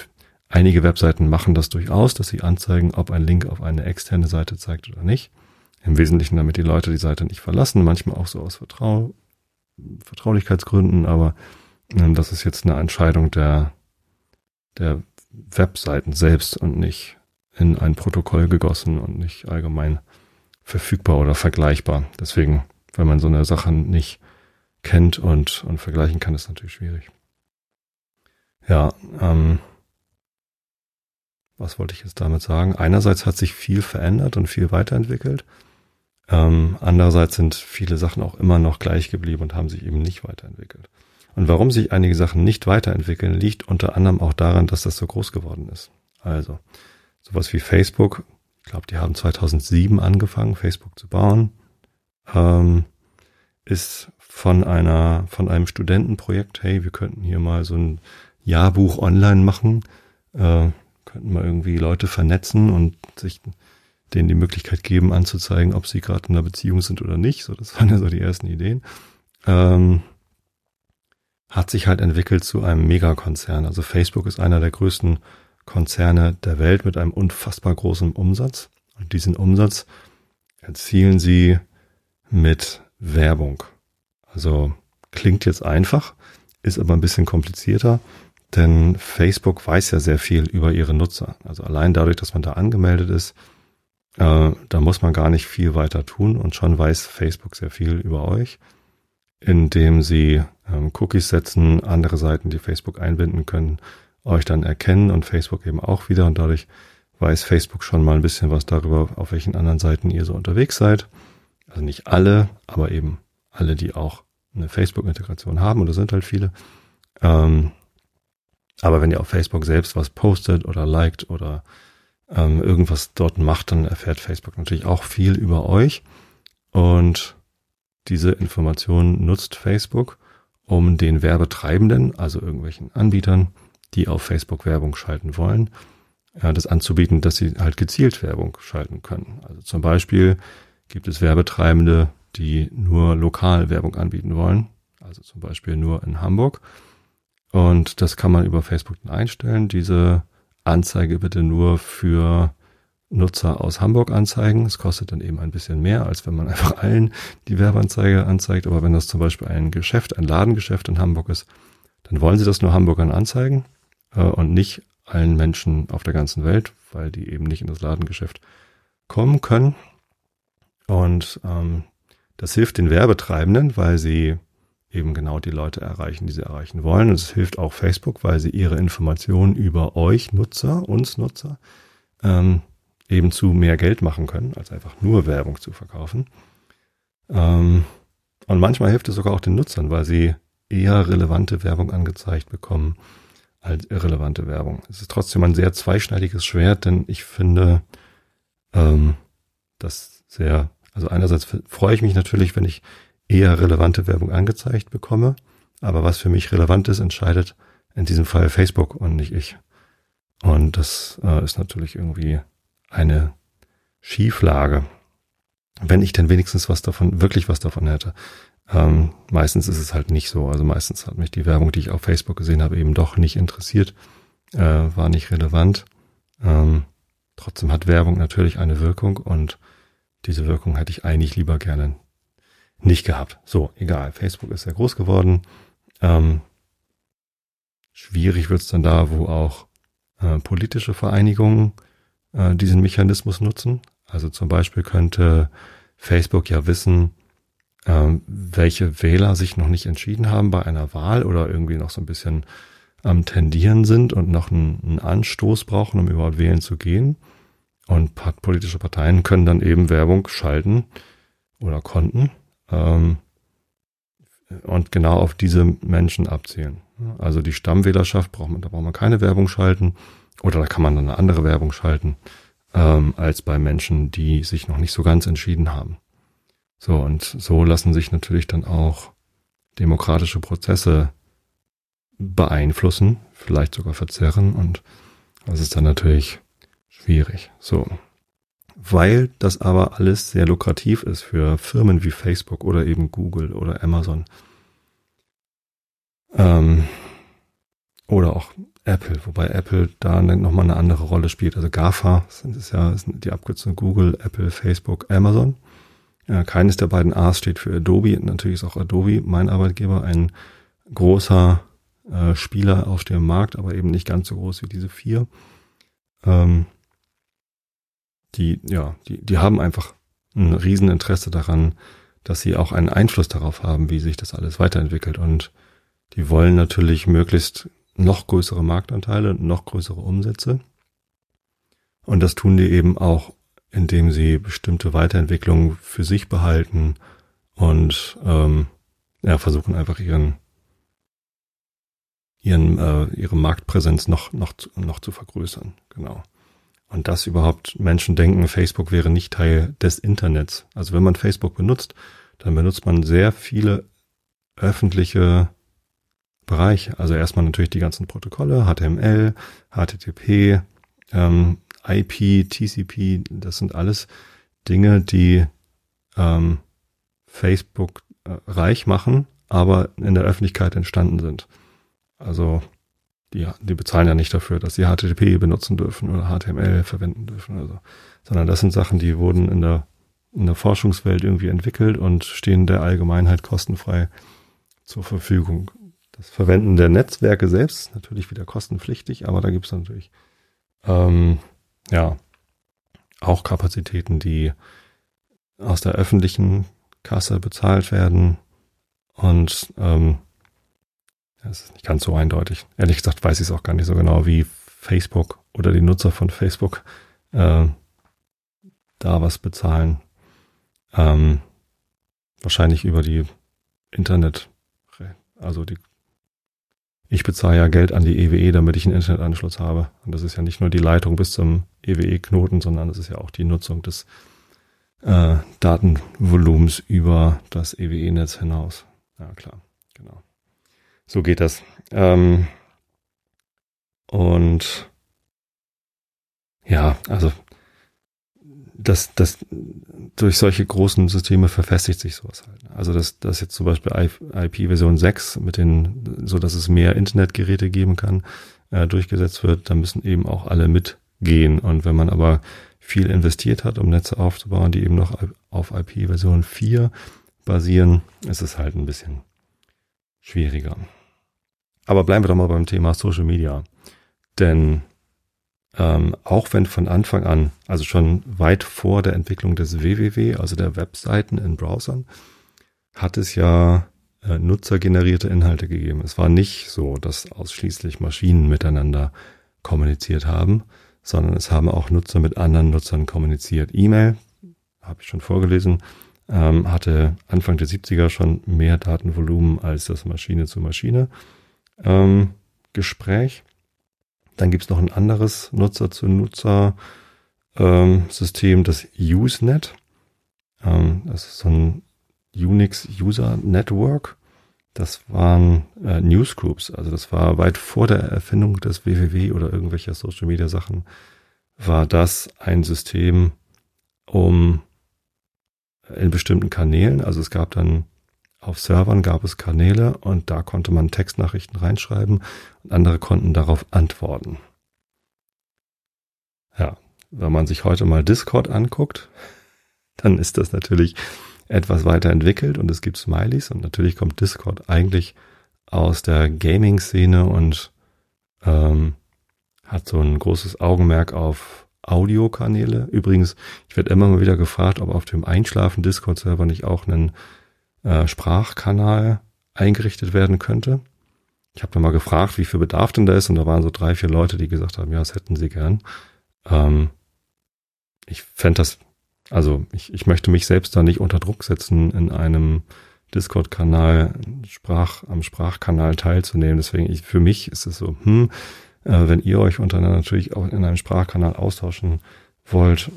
[SPEAKER 1] einige Webseiten machen das durchaus, dass sie anzeigen, ob ein Link auf eine externe Seite zeigt oder nicht. Im Wesentlichen, damit die Leute die Seite nicht verlassen, manchmal auch so aus Vertrau Vertraulichkeitsgründen, aber ähm, das ist jetzt eine Entscheidung der, der Webseiten selbst und nicht in ein Protokoll gegossen und nicht allgemein verfügbar oder vergleichbar. Deswegen, wenn man so eine Sache nicht kennt und, und vergleichen kann, ist natürlich schwierig. Ja, ähm, was wollte ich jetzt damit sagen? Einerseits hat sich viel verändert und viel weiterentwickelt. Ähm, andererseits sind viele Sachen auch immer noch gleich geblieben und haben sich eben nicht weiterentwickelt. Und warum sich einige Sachen nicht weiterentwickeln, liegt unter anderem auch daran, dass das so groß geworden ist. Also, sowas wie Facebook, ich glaube, die haben 2007 angefangen, Facebook zu bauen, ähm, ist von einer, von einem Studentenprojekt, hey, wir könnten hier mal so ein Jahrbuch online machen, äh, könnten mal irgendwie Leute vernetzen und sich denen die Möglichkeit geben, anzuzeigen, ob sie gerade in einer Beziehung sind oder nicht. So, das waren ja so die ersten Ideen. Ähm, hat sich halt entwickelt zu einem Megakonzern. Also Facebook ist einer der größten Konzerne der Welt mit einem unfassbar großen Umsatz. Und diesen Umsatz erzielen sie mit Werbung. Also klingt jetzt einfach, ist aber ein bisschen komplizierter. Denn Facebook weiß ja sehr viel über ihre Nutzer. Also allein dadurch, dass man da angemeldet ist, äh, da muss man gar nicht viel weiter tun und schon weiß Facebook sehr viel über euch, indem sie ähm, Cookies setzen, andere Seiten, die Facebook einbinden können, euch dann erkennen und Facebook eben auch wieder und dadurch weiß Facebook schon mal ein bisschen was darüber, auf welchen anderen Seiten ihr so unterwegs seid. Also nicht alle, aber eben alle, die auch eine Facebook-Integration haben, und das sind halt viele. Ähm, aber wenn ihr auf Facebook selbst was postet oder liked oder ähm, irgendwas dort macht, dann erfährt Facebook natürlich auch viel über euch. Und diese Information nutzt Facebook, um den Werbetreibenden, also irgendwelchen Anbietern, die auf Facebook Werbung schalten wollen, äh, das anzubieten, dass sie halt gezielt Werbung schalten können. Also zum Beispiel gibt es Werbetreibende, die nur lokal Werbung anbieten wollen, also zum Beispiel nur in Hamburg und das kann man über Facebook einstellen. Diese Anzeige bitte nur für Nutzer aus Hamburg anzeigen. Es kostet dann eben ein bisschen mehr, als wenn man einfach allen die Werbeanzeige anzeigt. Aber wenn das zum Beispiel ein Geschäft, ein Ladengeschäft in Hamburg ist, dann wollen sie das nur Hamburgern anzeigen äh, und nicht allen Menschen auf der ganzen Welt, weil die eben nicht in das Ladengeschäft kommen können. Und ähm, das hilft den Werbetreibenden, weil sie eben genau die Leute erreichen, die sie erreichen wollen. Und es hilft auch Facebook, weil sie ihre Informationen über euch Nutzer, uns Nutzer, ähm, eben zu mehr Geld machen können, als einfach nur Werbung zu verkaufen. Ähm, und manchmal hilft es sogar auch den Nutzern, weil sie eher relevante Werbung angezeigt bekommen als irrelevante Werbung. Es ist trotzdem ein sehr zweischneidiges Schwert, denn ich finde ähm, das sehr, also einerseits freue ich mich natürlich, wenn ich eher relevante Werbung angezeigt bekomme. Aber was für mich relevant ist, entscheidet in diesem Fall Facebook und nicht ich. Und das äh, ist natürlich irgendwie eine Schieflage. Wenn ich denn wenigstens was davon, wirklich was davon hätte. Ähm, meistens ist es halt nicht so. Also meistens hat mich die Werbung, die ich auf Facebook gesehen habe, eben doch nicht interessiert, äh, war nicht relevant. Ähm, trotzdem hat Werbung natürlich eine Wirkung und diese Wirkung hätte ich eigentlich lieber gerne nicht gehabt. So, egal. Facebook ist sehr groß geworden. Ähm, schwierig wird's dann da, wo auch äh, politische Vereinigungen äh, diesen Mechanismus nutzen. Also zum Beispiel könnte Facebook ja wissen, ähm, welche Wähler sich noch nicht entschieden haben bei einer Wahl oder irgendwie noch so ein bisschen am Tendieren sind und noch einen, einen Anstoß brauchen, um überhaupt wählen zu gehen. Und politische Parteien können dann eben Werbung schalten oder konnten ähm, und genau auf diese Menschen abzielen. Also die Stammwählerschaft braucht man, da braucht man keine Werbung schalten oder da kann man dann eine andere Werbung schalten ähm, als bei Menschen, die sich noch nicht so ganz entschieden haben. So und so lassen sich natürlich dann auch demokratische Prozesse beeinflussen, vielleicht sogar verzerren und das ist dann natürlich schwierig. So weil das aber alles sehr lukrativ ist für Firmen wie Facebook oder eben Google oder Amazon. Ähm, oder auch Apple, wobei Apple da nochmal eine andere Rolle spielt. Also GAFA sind es ja sind die Abkürzung Google, Apple, Facebook, Amazon. Ja, keines der beiden A's steht für Adobe. Natürlich ist auch Adobe mein Arbeitgeber ein großer äh, Spieler auf dem Markt, aber eben nicht ganz so groß wie diese vier. Ähm, die, ja, die, die haben einfach ein Rieseninteresse daran, dass sie auch einen Einfluss darauf haben, wie sich das alles weiterentwickelt. Und die wollen natürlich möglichst noch größere Marktanteile, noch größere Umsätze. Und das tun die eben auch, indem sie bestimmte Weiterentwicklungen für sich behalten und ähm, ja, versuchen einfach ihren ihren äh, ihre Marktpräsenz noch noch noch zu vergrößern. Genau. Und dass überhaupt Menschen denken, Facebook wäre nicht Teil des Internets. Also wenn man Facebook benutzt, dann benutzt man sehr viele öffentliche Bereiche. Also erstmal natürlich die ganzen Protokolle, HTML, HTTP, ähm, IP, TCP, das sind alles Dinge, die ähm, Facebook äh, reich machen, aber in der Öffentlichkeit entstanden sind. Also die, die bezahlen ja nicht dafür, dass sie HTTP benutzen dürfen oder HTML verwenden dürfen oder so. Sondern das sind Sachen, die wurden in der, in der Forschungswelt irgendwie entwickelt und stehen der Allgemeinheit kostenfrei zur Verfügung. Das Verwenden der Netzwerke selbst natürlich wieder kostenpflichtig, aber da gibt es natürlich ähm, ja auch Kapazitäten, die aus der öffentlichen Kasse bezahlt werden und ähm, das ist nicht ganz so eindeutig. Ehrlich gesagt weiß ich es auch gar nicht so genau, wie Facebook oder die Nutzer von Facebook äh, da was bezahlen. Ähm, wahrscheinlich über die Internet, also die ich bezahle ja Geld an die EWE, damit ich einen Internetanschluss habe. Und das ist ja nicht nur die Leitung bis zum EWE-Knoten, sondern das ist ja auch die Nutzung des äh, Datenvolumens über das EWE-Netz hinaus. Ja, klar. So geht das. Ähm, und ja, also das, das durch solche großen Systeme verfestigt sich sowas halt. Also dass, dass jetzt zum Beispiel IP-Version 6 mit den, so dass es mehr Internetgeräte geben kann, äh, durchgesetzt wird, da müssen eben auch alle mitgehen. Und wenn man aber viel investiert hat, um Netze aufzubauen, die eben noch auf IP-Version 4 basieren, ist es halt ein bisschen schwieriger. Aber bleiben wir doch mal beim Thema Social Media. Denn ähm, auch wenn von Anfang an, also schon weit vor der Entwicklung des www, also der Webseiten in Browsern, hat es ja äh, nutzergenerierte Inhalte gegeben. Es war nicht so, dass ausschließlich Maschinen miteinander kommuniziert haben, sondern es haben auch Nutzer mit anderen Nutzern kommuniziert. E-Mail, habe ich schon vorgelesen, ähm, hatte Anfang der 70er schon mehr Datenvolumen als das Maschine zu Maschine ähm, Gespräch. Dann gibt's noch ein anderes Nutzer-zu-Nutzer-System, ähm, das Usenet. Ähm, das ist so ein Unix User Network. Das waren äh, Newsgroups, also das war weit vor der Erfindung des WWW oder irgendwelcher Social Media Sachen, war das ein System, um in bestimmten Kanälen, also es gab dann auf Servern gab es Kanäle und da konnte man Textnachrichten reinschreiben und andere konnten darauf antworten. Ja, wenn man sich heute mal Discord anguckt, dann ist das natürlich etwas weiterentwickelt und es gibt Smileys und natürlich kommt Discord eigentlich aus der Gaming-Szene und ähm, hat so ein großes Augenmerk auf Audiokanäle. Übrigens, ich werde immer mal wieder gefragt, ob auf dem Einschlafen Discord-Server nicht auch einen äh, Sprachkanal eingerichtet werden könnte. Ich habe da mal gefragt, wie viel Bedarf denn da ist, und da waren so drei, vier Leute, die gesagt haben, ja, das hätten sie gern. Ähm, ich fände das, also ich, ich möchte mich selbst da nicht unter Druck setzen, in einem Discord-Kanal Sprach, am Sprachkanal teilzunehmen. Deswegen, ich, für mich ist es so, hm, äh, wenn ihr euch untereinander natürlich auch in einem Sprachkanal austauschen wollt,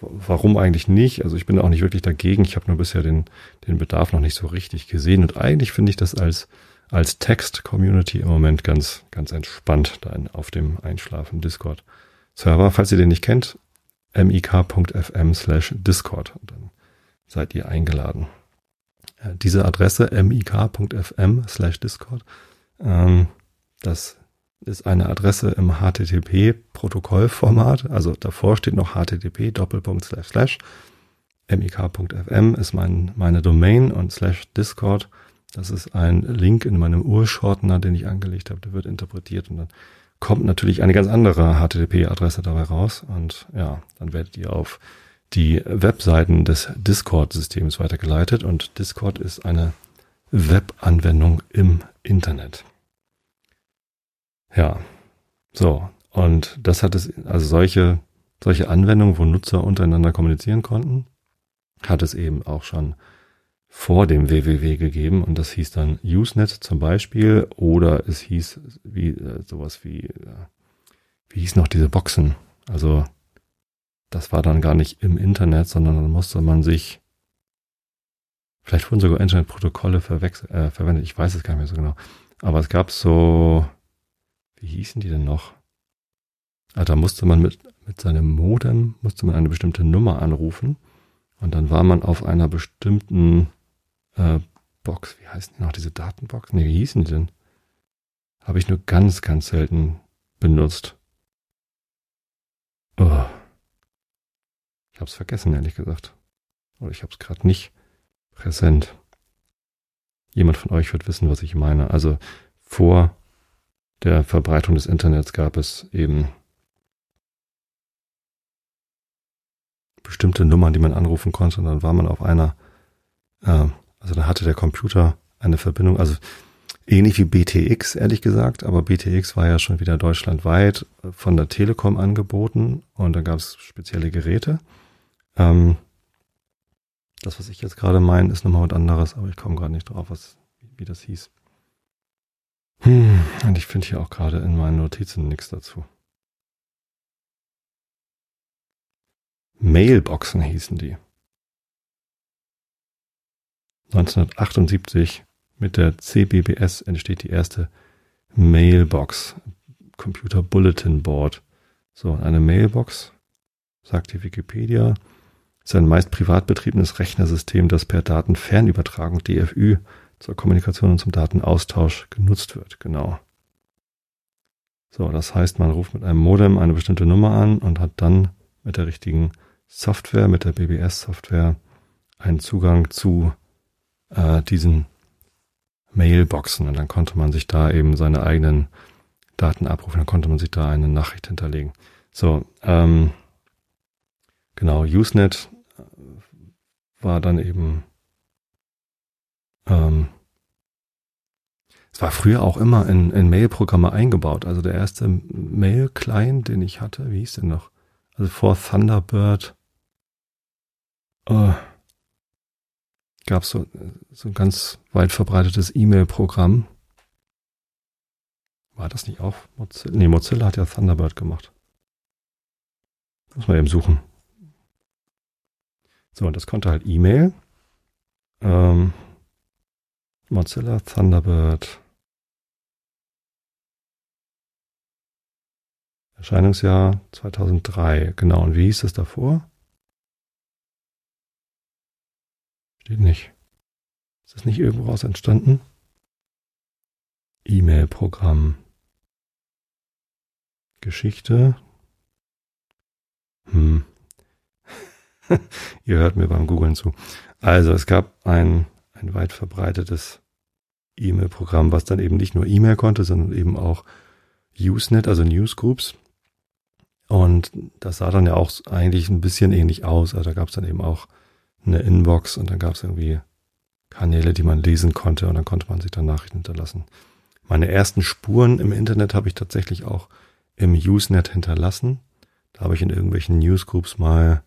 [SPEAKER 1] warum eigentlich nicht? Also ich bin auch nicht wirklich dagegen. Ich habe nur bisher den, den Bedarf noch nicht so richtig gesehen. Und eigentlich finde ich das als, als Text-Community im Moment ganz, ganz entspannt da auf dem Einschlafen Discord Server. Falls ihr den nicht kennt, mik.fm slash Discord. Und dann seid ihr eingeladen. Diese Adresse mik.fm slash Discord, ähm, das ist eine Adresse im HTTP-Protokollformat. Also davor steht noch HTTP mik.fm ist mein, meine Domain und slash Discord. Das ist ein Link in meinem Urshortener, den ich angelegt habe. Der wird interpretiert und dann kommt natürlich eine ganz andere HTTP-Adresse dabei raus. Und ja, dann werdet ihr auf die Webseiten des Discord-Systems weitergeleitet. Und Discord ist eine Web-Anwendung im Internet. Ja, so. Und das hat es, also solche, solche Anwendungen, wo Nutzer untereinander kommunizieren konnten, hat es eben auch schon vor dem www gegeben. Und das hieß dann Usenet zum Beispiel. Oder es hieß wie äh, sowas wie äh, wie hieß noch diese Boxen? Also das war dann gar nicht im Internet sondern dann musste man sich vielleicht wurden sogar Internetprotokolle verwechselt, äh, verwendet. Ich weiß es gar nicht mehr so genau. Aber es gab so wie hießen die denn noch also da musste man mit mit seinem Modem musste man eine bestimmte Nummer anrufen und dann war man auf einer bestimmten äh, Box, wie heißen die noch, diese Datenbox? Nee, wie hießen die denn? Habe ich nur ganz, ganz selten benutzt. Oh. Ich habe es vergessen, ehrlich gesagt. Oder ich habe es gerade nicht präsent. Jemand von euch wird wissen, was ich meine. Also vor der Verbreitung des Internets gab es eben bestimmte Nummern, die man anrufen konnte. Und dann war man auf einer äh, also da hatte der Computer eine Verbindung, also ähnlich wie BTX, ehrlich gesagt, aber BTX war ja schon wieder deutschlandweit von der Telekom angeboten und da gab es spezielle Geräte. Ähm, das, was ich jetzt gerade meine, ist nochmal was anderes, aber ich komme gerade nicht drauf, was, wie das hieß. Hm, und ich finde hier auch gerade in meinen Notizen nichts dazu. Mailboxen hießen die. 1978 mit der CBBS entsteht die erste Mailbox, Computer Bulletin Board. So, eine Mailbox, sagt die Wikipedia, ist ein meist privat betriebenes Rechnersystem, das per Datenfernübertragung DFÜ zur Kommunikation und zum Datenaustausch genutzt wird. Genau. So, das heißt, man ruft mit einem Modem eine bestimmte Nummer an und hat dann mit der richtigen Software, mit der BBS-Software, einen Zugang zu äh, diesen Mailboxen und dann konnte man sich da eben seine eigenen Daten abrufen, dann konnte man sich da eine Nachricht hinterlegen. So, ähm, genau, Usenet war dann eben, ähm, es war früher auch immer in, in Mail-Programme eingebaut. Also der erste Mail-Client, den ich hatte, wie hieß der noch? Also vor Thunderbird, äh, gab es so, so ein ganz weit verbreitetes E-Mail-Programm. War das nicht auch Mozilla? Nee, Mozilla hat ja Thunderbird gemacht. Muss man eben suchen. So, und das konnte halt E-Mail. Ähm, Mozilla Thunderbird. Erscheinungsjahr 2003. Genau, und wie hieß es davor? Steht nicht. Ist das nicht irgendwo raus entstanden? E-Mail-Programm. Geschichte. Hm. Ihr hört mir beim Googlen zu. Also es gab ein, ein weit verbreitetes E-Mail-Programm, was dann eben nicht nur E-Mail konnte, sondern eben auch Usenet, also Newsgroups. Und das sah dann ja auch eigentlich ein bisschen ähnlich aus. Also da gab es dann eben auch eine Inbox und dann gab es irgendwie Kanäle, die man lesen konnte und dann konnte man sich dann Nachrichten hinterlassen. Meine ersten Spuren im Internet habe ich tatsächlich auch im Usenet hinterlassen. Da habe ich in irgendwelchen Newsgroups mal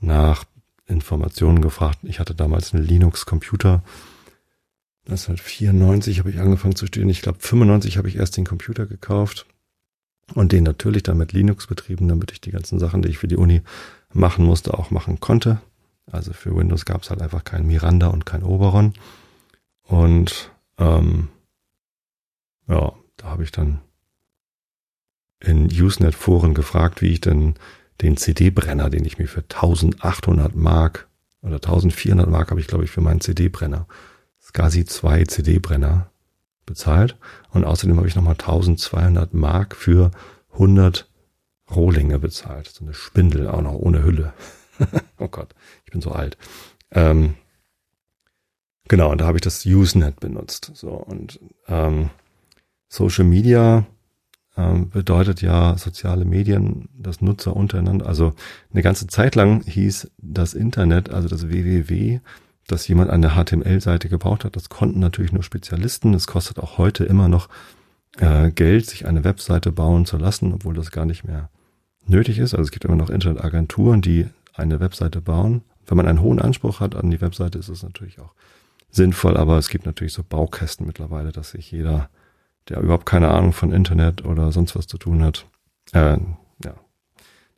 [SPEAKER 1] nach Informationen gefragt. Ich hatte damals einen Linux-Computer. 1994 habe ich angefangen zu studieren. Ich glaube, 95 habe ich erst den Computer gekauft und den natürlich dann mit Linux betrieben, damit ich die ganzen Sachen, die ich für die Uni machen musste, auch machen konnte. Also für Windows gab es halt einfach kein Miranda und kein Oberon. Und ähm, ja, da habe ich dann in Usenet-Foren gefragt, wie ich denn den CD-Brenner, den ich mir für 1800 Mark oder 1400 Mark habe ich, glaube ich, für meinen CD-Brenner, SCSI 2 CD-Brenner bezahlt. Und außerdem habe ich nochmal 1200 Mark für 100 Rohlinge bezahlt. So eine Spindel auch noch ohne Hülle. oh Gott, ich bin so alt. Ähm, genau, und da habe ich das Usenet benutzt. So und ähm, Social Media, ähm, bedeutet ja soziale Medien, das Nutzer untereinander. Also eine ganze Zeit lang hieß das Internet, also das www, dass jemand eine HTML-Seite gebraucht hat. Das konnten natürlich nur Spezialisten. Es kostet auch heute immer noch äh, Geld, sich eine Webseite bauen zu lassen, obwohl das gar nicht mehr nötig ist. Also es gibt immer noch Internetagenturen, die eine Webseite bauen. Wenn man einen hohen Anspruch hat an die Webseite, ist es natürlich auch sinnvoll, aber es gibt natürlich so Baukästen mittlerweile, dass sich jeder, der überhaupt keine Ahnung von Internet oder sonst was zu tun hat, äh, ja,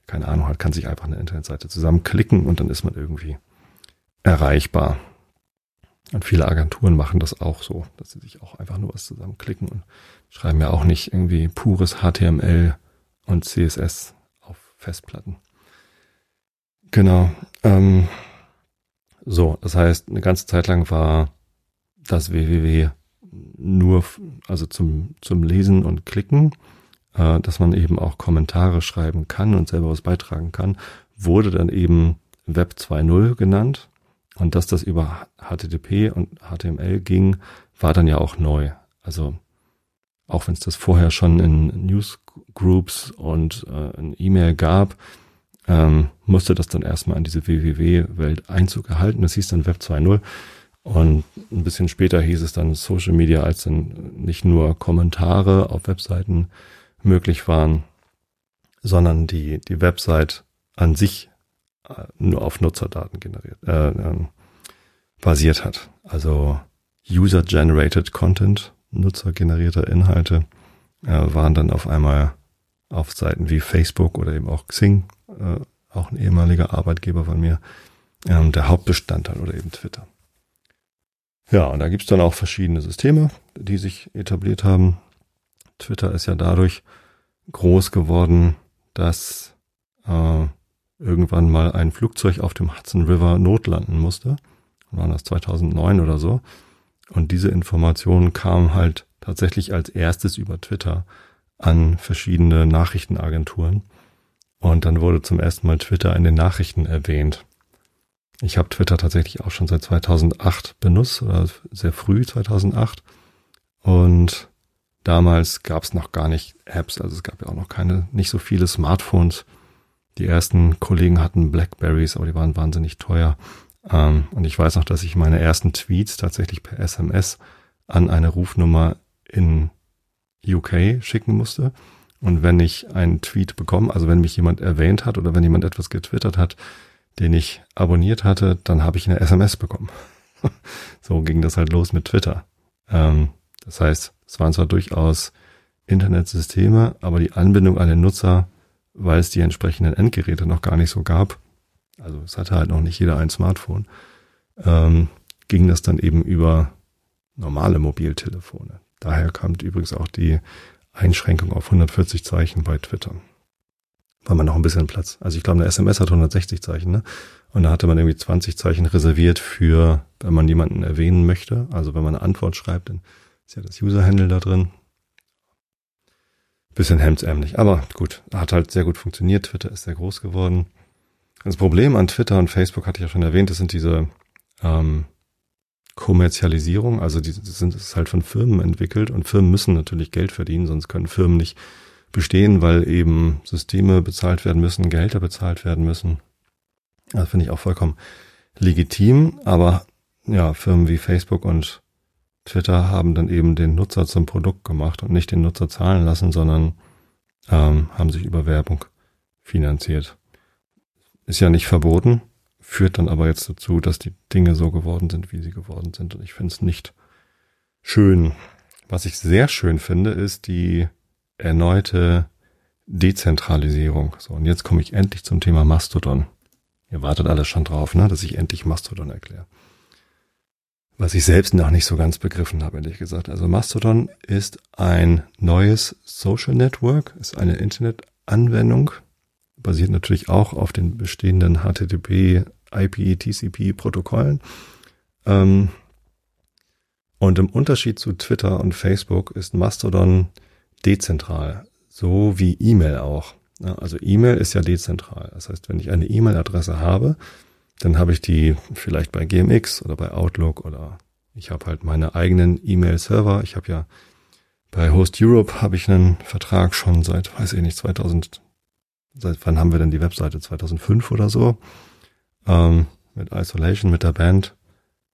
[SPEAKER 1] keine Ahnung hat, kann sich einfach eine Internetseite zusammenklicken und dann ist man irgendwie erreichbar. Und viele Agenturen machen das auch so, dass sie sich auch einfach nur was zusammenklicken und schreiben ja auch nicht irgendwie pures HTML und CSS auf Festplatten. Genau. Ähm, so, das heißt, eine ganze Zeit lang war das www nur, also zum, zum Lesen und Klicken, äh, dass man eben auch Kommentare schreiben kann und selber was beitragen kann, wurde dann eben Web 2.0 genannt. Und dass das über HTTP und HTML ging, war dann ja auch neu. Also auch wenn es das vorher schon in Newsgroups und äh, in E-Mail gab, ähm, musste das dann erstmal an diese www-Welt Einzug erhalten. Das hieß dann Web 2.0. Und ein bisschen später hieß es dann Social Media, als dann nicht nur Kommentare auf Webseiten möglich waren, sondern die, die Website an sich äh, nur auf Nutzerdaten generiert, äh, äh, basiert hat. Also User-Generated Content, nutzergenerierte Inhalte, äh, waren dann auf einmal auf Seiten wie Facebook oder eben auch Xing, äh, auch ein ehemaliger Arbeitgeber von mir, ähm, der Hauptbestandteil oder eben Twitter. Ja, und da gibt's dann auch verschiedene Systeme, die sich etabliert haben. Twitter ist ja dadurch groß geworden, dass äh, irgendwann mal ein Flugzeug auf dem Hudson River notlanden musste. War das 2009 oder so. Und diese Informationen kamen halt tatsächlich als erstes über Twitter an verschiedene Nachrichtenagenturen. Und dann wurde zum ersten Mal Twitter in den Nachrichten erwähnt. Ich habe Twitter tatsächlich auch schon seit 2008 benutzt, oder sehr früh 2008. Und damals gab es noch gar nicht Apps, also es gab ja auch noch keine, nicht so viele Smartphones. Die ersten Kollegen hatten Blackberries, aber die waren wahnsinnig teuer. Ähm, und ich weiß noch, dass ich meine ersten Tweets tatsächlich per SMS an eine Rufnummer in UK schicken musste. Und wenn ich einen Tweet bekomme, also wenn mich jemand erwähnt hat oder wenn jemand etwas getwittert hat, den ich abonniert hatte, dann habe ich eine SMS bekommen. so ging das halt los mit Twitter. Ähm, das heißt, es waren zwar durchaus Internetsysteme, aber die Anbindung an den Nutzer, weil es die entsprechenden Endgeräte noch gar nicht so gab, also es hatte halt noch nicht jeder ein Smartphone, ähm, ging das dann eben über normale Mobiltelefone. Daher kam übrigens auch die Einschränkung auf 140 Zeichen bei Twitter war man noch ein bisschen Platz. Also ich glaube, eine SMS hat 160 Zeichen, ne? Und da hatte man irgendwie 20 Zeichen reserviert für, wenn man jemanden erwähnen möchte. Also wenn man eine Antwort schreibt, dann ist ja das User-Handle da drin. Bisschen hemdsärmlich. Aber gut, hat halt sehr gut funktioniert. Twitter ist sehr groß geworden. Das Problem an Twitter und Facebook hatte ich ja schon erwähnt, das sind diese ähm, Kommerzialisierung. Also die, das sind das ist halt von Firmen entwickelt und Firmen müssen natürlich Geld verdienen, sonst können Firmen nicht bestehen, weil eben Systeme bezahlt werden müssen, Gehälter bezahlt werden müssen. Das finde ich auch vollkommen legitim, aber ja, Firmen wie Facebook und Twitter haben dann eben den Nutzer zum Produkt gemacht und nicht den Nutzer zahlen lassen, sondern ähm, haben sich über Werbung finanziert. Ist ja nicht verboten, führt dann aber jetzt dazu, dass die Dinge so geworden sind, wie sie geworden sind. Und ich finde es nicht schön. Was ich sehr schön finde, ist die erneute Dezentralisierung. So, und jetzt komme ich endlich zum Thema Mastodon. Ihr wartet alle schon drauf, ne, dass ich endlich Mastodon erkläre. Was ich selbst noch nicht so ganz begriffen habe, ehrlich gesagt. Also Mastodon ist ein neues Social Network, ist eine Internetanwendung, basiert natürlich auch auf den bestehenden HTTP, IP, TCP Protokollen. Ähm, und im Unterschied zu Twitter und Facebook ist Mastodon dezentral, so wie E-Mail auch. Also E-Mail ist ja dezentral. Das heißt, wenn ich eine E-Mail-Adresse habe, dann habe ich die vielleicht bei GMX oder bei Outlook oder ich habe halt meine eigenen E-Mail-Server. Ich habe ja Bei Host Europe habe ich einen Vertrag schon seit, weiß ich nicht, 2000, seit wann haben wir denn die Webseite? 2005 oder so. Ähm, mit Isolation, mit der Band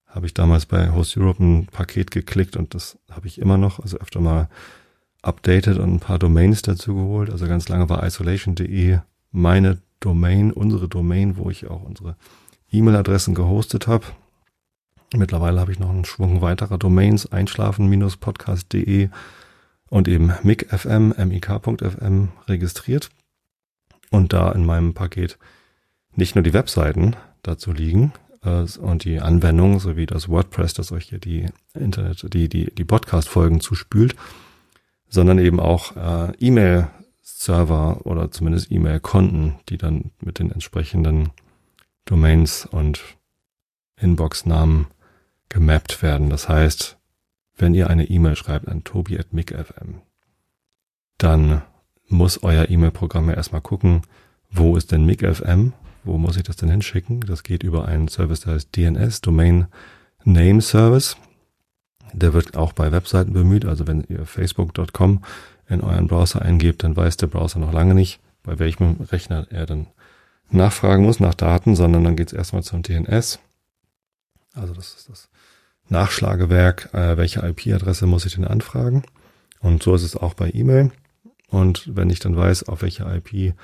[SPEAKER 1] habe ich damals bei Host Europe ein Paket geklickt und das habe ich immer noch, also öfter mal updated und ein paar Domains dazu geholt. Also ganz lange war isolation.de meine Domain, unsere Domain, wo ich auch unsere E-Mail-Adressen gehostet habe. Mittlerweile habe ich noch einen Schwung weiterer Domains, einschlafen-podcast.de und eben micfm, mik.fm registriert. Und da in meinem Paket nicht nur die Webseiten dazu liegen äh, und die Anwendung sowie das WordPress, das euch hier die Internet, die, die, die Podcast-Folgen zuspült, sondern eben auch äh, E-Mail-Server oder zumindest E-Mail-Konten, die dann mit den entsprechenden Domains und Inbox-Namen gemappt werden. Das heißt, wenn ihr eine E-Mail schreibt an tobi.micfm, dann muss euer E-Mail-Programm ja erstmal gucken, wo ist denn micfm, wo muss ich das denn hinschicken? Das geht über einen Service, der heißt DNS, Domain Name Service. Der wird auch bei Webseiten bemüht. Also wenn ihr facebook.com in euren Browser eingebt, dann weiß der Browser noch lange nicht, bei welchem Rechner er dann nachfragen muss nach Daten, sondern dann geht es erstmal zum DNS. Also das ist das Nachschlagewerk, äh, welche IP-Adresse muss ich denn anfragen. Und so ist es auch bei E-Mail. Und wenn ich dann weiß, auf welcher IP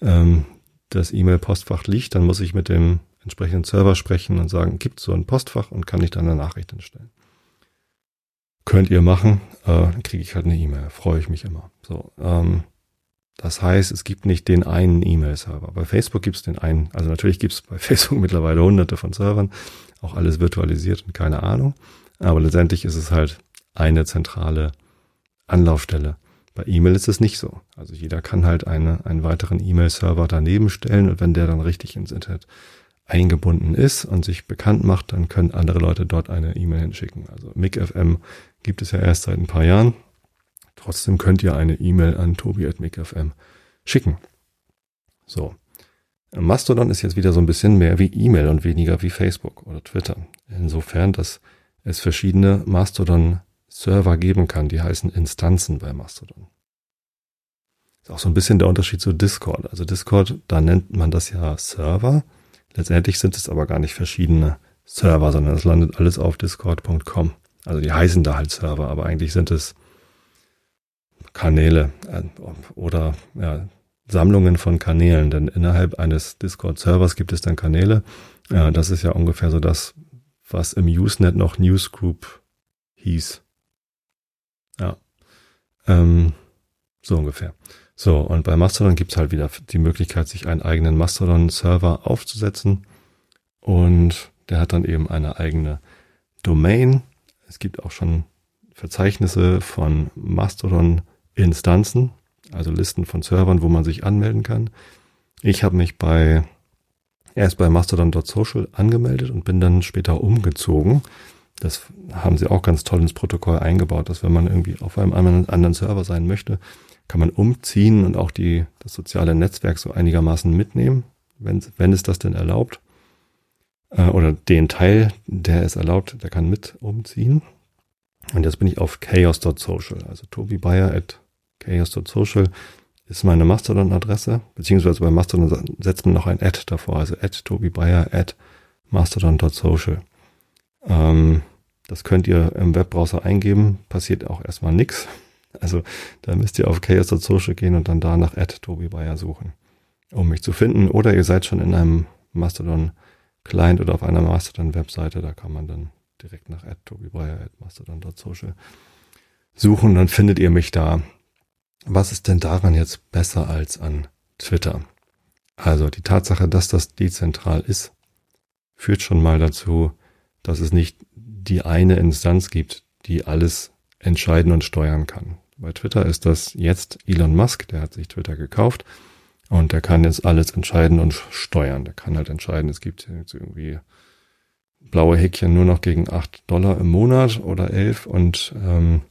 [SPEAKER 1] ähm, das E-Mail-Postfach liegt, dann muss ich mit dem entsprechenden Server sprechen und sagen, gibt so ein Postfach und kann ich dann eine Nachricht entstellen. Könnt ihr machen, äh, dann kriege ich halt eine E-Mail, freue ich mich immer. So, ähm, das heißt, es gibt nicht den einen E-Mail-Server. Bei Facebook gibt es den einen, also natürlich gibt es bei Facebook mittlerweile hunderte von Servern, auch alles virtualisiert und keine Ahnung. Aber letztendlich ist es halt eine zentrale Anlaufstelle. Bei E-Mail ist es nicht so. Also jeder kann halt eine, einen weiteren E-Mail-Server daneben stellen und wenn der dann richtig ins Internet eingebunden ist und sich bekannt macht, dann können andere Leute dort eine E-Mail hinschicken. Also MIGFM gibt es ja erst seit ein paar Jahren. Trotzdem könnt ihr eine E-Mail an tobi.micfm schicken. So. Mastodon ist jetzt wieder so ein bisschen mehr wie E-Mail und weniger wie Facebook oder Twitter. Insofern, dass es verschiedene Mastodon-Server geben kann, die heißen Instanzen bei Mastodon. Ist auch so ein bisschen der Unterschied zu Discord. Also Discord, da nennt man das ja Server Letztendlich sind es aber gar nicht verschiedene Server, sondern es landet alles auf discord.com. Also die heißen da halt Server, aber eigentlich sind es Kanäle äh, oder ja, Sammlungen von Kanälen, denn innerhalb eines Discord-Servers gibt es dann Kanäle. Ja, das ist ja ungefähr so das, was im Usenet noch Newsgroup hieß. Ja. Ähm, so ungefähr. So, und bei Mastodon gibt's halt wieder die Möglichkeit, sich einen eigenen Mastodon-Server aufzusetzen. Und der hat dann eben eine eigene Domain. Es gibt auch schon Verzeichnisse von Mastodon-Instanzen, also Listen von Servern, wo man sich anmelden kann. Ich habe mich bei erst bei mastodon.social angemeldet und bin dann später umgezogen. Das haben sie auch ganz toll ins Protokoll eingebaut, dass wenn man irgendwie auf einem anderen Server sein möchte, kann man umziehen und auch die, das soziale Netzwerk so einigermaßen mitnehmen, wenn, wenn es das denn erlaubt. Äh, oder den Teil, der es erlaubt, der kann mit umziehen. Und jetzt bin ich auf chaos.social, also Tobi Bayer at chaos.social ist meine Mastodon-Adresse, beziehungsweise bei Mastodon setzt man noch ein Ad davor, also at Tobi Bayer at mastodon.social. Ähm, das könnt ihr im Webbrowser eingeben, passiert auch erstmal nichts. Also da müsst ihr auf chaos.social gehen und dann da nach Tobi Bayer suchen, um mich zu finden. Oder ihr seid schon in einem Mastodon Client oder auf einer Mastodon Webseite, da kann man dann direkt nach Tobi Bayer mastodon.social suchen, dann findet ihr mich da. Was ist denn daran jetzt besser als an Twitter? Also die Tatsache, dass das dezentral ist, führt schon mal dazu, dass es nicht die eine Instanz gibt, die alles entscheiden und steuern kann. Bei Twitter ist das jetzt Elon Musk, der hat sich Twitter gekauft und der kann jetzt alles entscheiden und steuern. Der kann halt entscheiden, es gibt jetzt irgendwie blaue Häkchen nur noch gegen acht Dollar im Monat oder elf und ähm,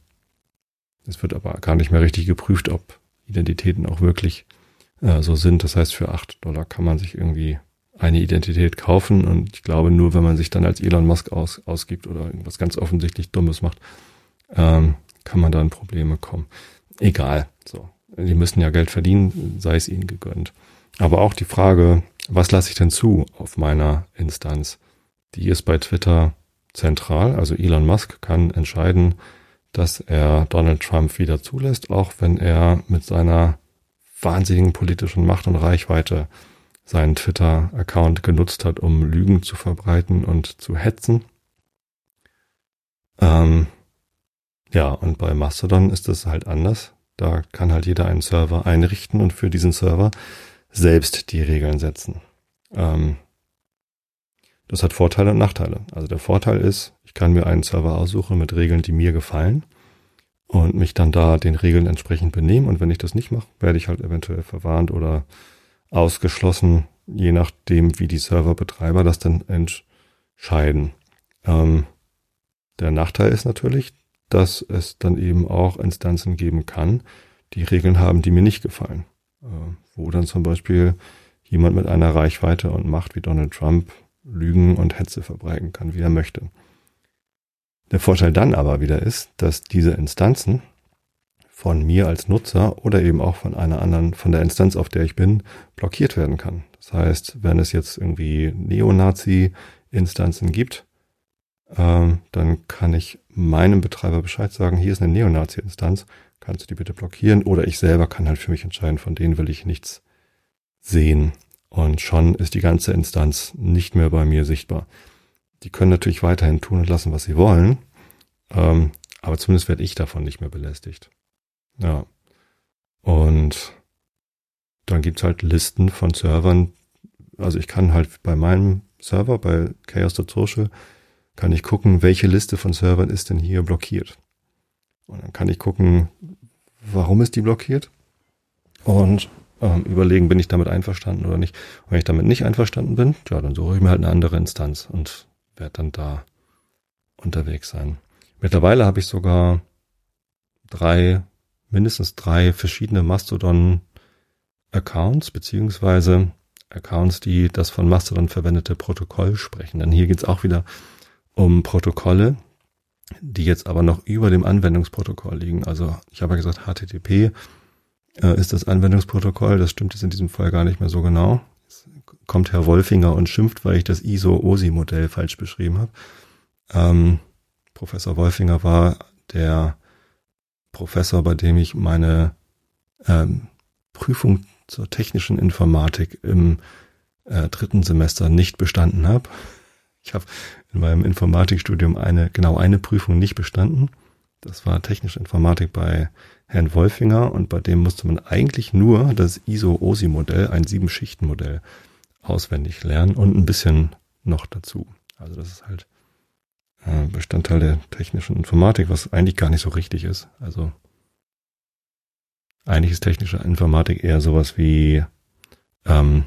[SPEAKER 1] es wird aber gar nicht mehr richtig geprüft, ob Identitäten auch wirklich äh, so sind. Das heißt, für acht Dollar kann man sich irgendwie eine Identität kaufen und ich glaube, nur wenn man sich dann als Elon Musk aus, ausgibt oder irgendwas ganz offensichtlich Dummes macht, ähm, kann man da in Probleme kommen. Egal, so. Die müssen ja Geld verdienen, sei es ihnen gegönnt. Aber auch die Frage, was lasse ich denn zu auf meiner Instanz? Die ist bei Twitter zentral. Also Elon Musk kann entscheiden, dass er Donald Trump wieder zulässt, auch wenn er mit seiner wahnsinnigen politischen Macht und Reichweite seinen Twitter-Account genutzt hat, um Lügen zu verbreiten und zu hetzen. Ähm, ja, und bei Mastodon ist es halt anders. Da kann halt jeder einen Server einrichten und für diesen Server selbst die Regeln setzen. Ähm, das hat Vorteile und Nachteile. Also der Vorteil ist, ich kann mir einen Server aussuchen mit Regeln, die mir gefallen und mich dann da den Regeln entsprechend benehmen. Und wenn ich das nicht mache, werde ich halt eventuell verwarnt oder ausgeschlossen, je nachdem, wie die Serverbetreiber das dann entscheiden. Ähm, der Nachteil ist natürlich, dass es dann eben auch Instanzen geben kann, die Regeln haben, die mir nicht gefallen. Äh, wo dann zum Beispiel jemand mit einer Reichweite und Macht wie Donald Trump Lügen und Hetze verbreiten kann, wie er möchte. Der Vorteil dann aber wieder ist, dass diese Instanzen von mir als Nutzer oder eben auch von einer anderen, von der Instanz, auf der ich bin, blockiert werden kann. Das heißt, wenn es jetzt irgendwie Neonazi-Instanzen gibt, ähm, dann kann ich meinem Betreiber Bescheid sagen, hier ist eine Neonazi-Instanz, kannst du die bitte blockieren? Oder ich selber kann halt für mich entscheiden, von denen will ich nichts sehen. Und schon ist die ganze Instanz nicht mehr bei mir sichtbar. Die können natürlich weiterhin tun und lassen, was sie wollen, ähm, aber zumindest werde ich davon nicht mehr belästigt. Ja. Und dann gibt's halt Listen von Servern. Also ich kann halt bei meinem Server, bei Chaos.social, kann ich gucken, welche Liste von Servern ist denn hier blockiert. Und dann kann ich gucken, warum ist die blockiert? Und ähm, überlegen, bin ich damit einverstanden oder nicht. Und wenn ich damit nicht einverstanden bin, ja, dann suche ich mir halt eine andere Instanz und werde dann da unterwegs sein. Mittlerweile habe ich sogar drei, mindestens drei verschiedene Mastodon-Accounts, beziehungsweise Accounts, die das von Mastodon verwendete Protokoll sprechen. Denn hier geht es auch wieder um Protokolle, die jetzt aber noch über dem Anwendungsprotokoll liegen. Also ich habe ja gesagt, HTTP äh, ist das Anwendungsprotokoll. Das stimmt jetzt in diesem Fall gar nicht mehr so genau. Jetzt kommt Herr Wolfinger und schimpft, weil ich das ISO-OSI-Modell falsch beschrieben habe. Ähm, Professor Wolfinger war der Professor, bei dem ich meine ähm, Prüfung zur technischen Informatik im äh, dritten Semester nicht bestanden habe. Ich habe in meinem Informatikstudium eine genau eine Prüfung nicht bestanden. Das war technische Informatik bei Herrn Wolfinger und bei dem musste man eigentlich nur das ISO-OSI-Modell, ein Sieben-Schichten-Modell, auswendig lernen und ein bisschen noch dazu. Also das ist halt äh, Bestandteil der technischen Informatik, was eigentlich gar nicht so richtig ist. Also eigentlich ist technische Informatik eher sowas wie ähm,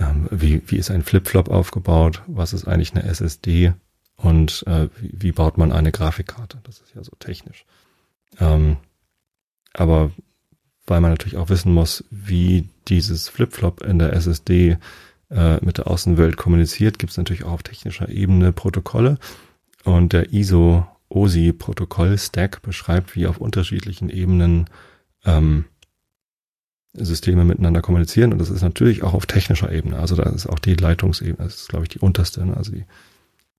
[SPEAKER 1] ähm, wie, wie ist ein Flip-Flop aufgebaut, was ist eigentlich eine SSD und äh, wie, wie baut man eine Grafikkarte. Das ist ja so technisch. Ähm, aber weil man natürlich auch wissen muss, wie dieses Flip-Flop in der SSD äh, mit der Außenwelt kommuniziert, gibt es natürlich auch auf technischer Ebene Protokolle. Und der ISO-OSI-Protokoll-Stack beschreibt, wie auf unterschiedlichen Ebenen ähm, Systeme miteinander kommunizieren. Und das ist natürlich auch auf technischer Ebene. Also da ist auch die Leitungsebene, das ist, glaube ich, die unterste, ne? also die,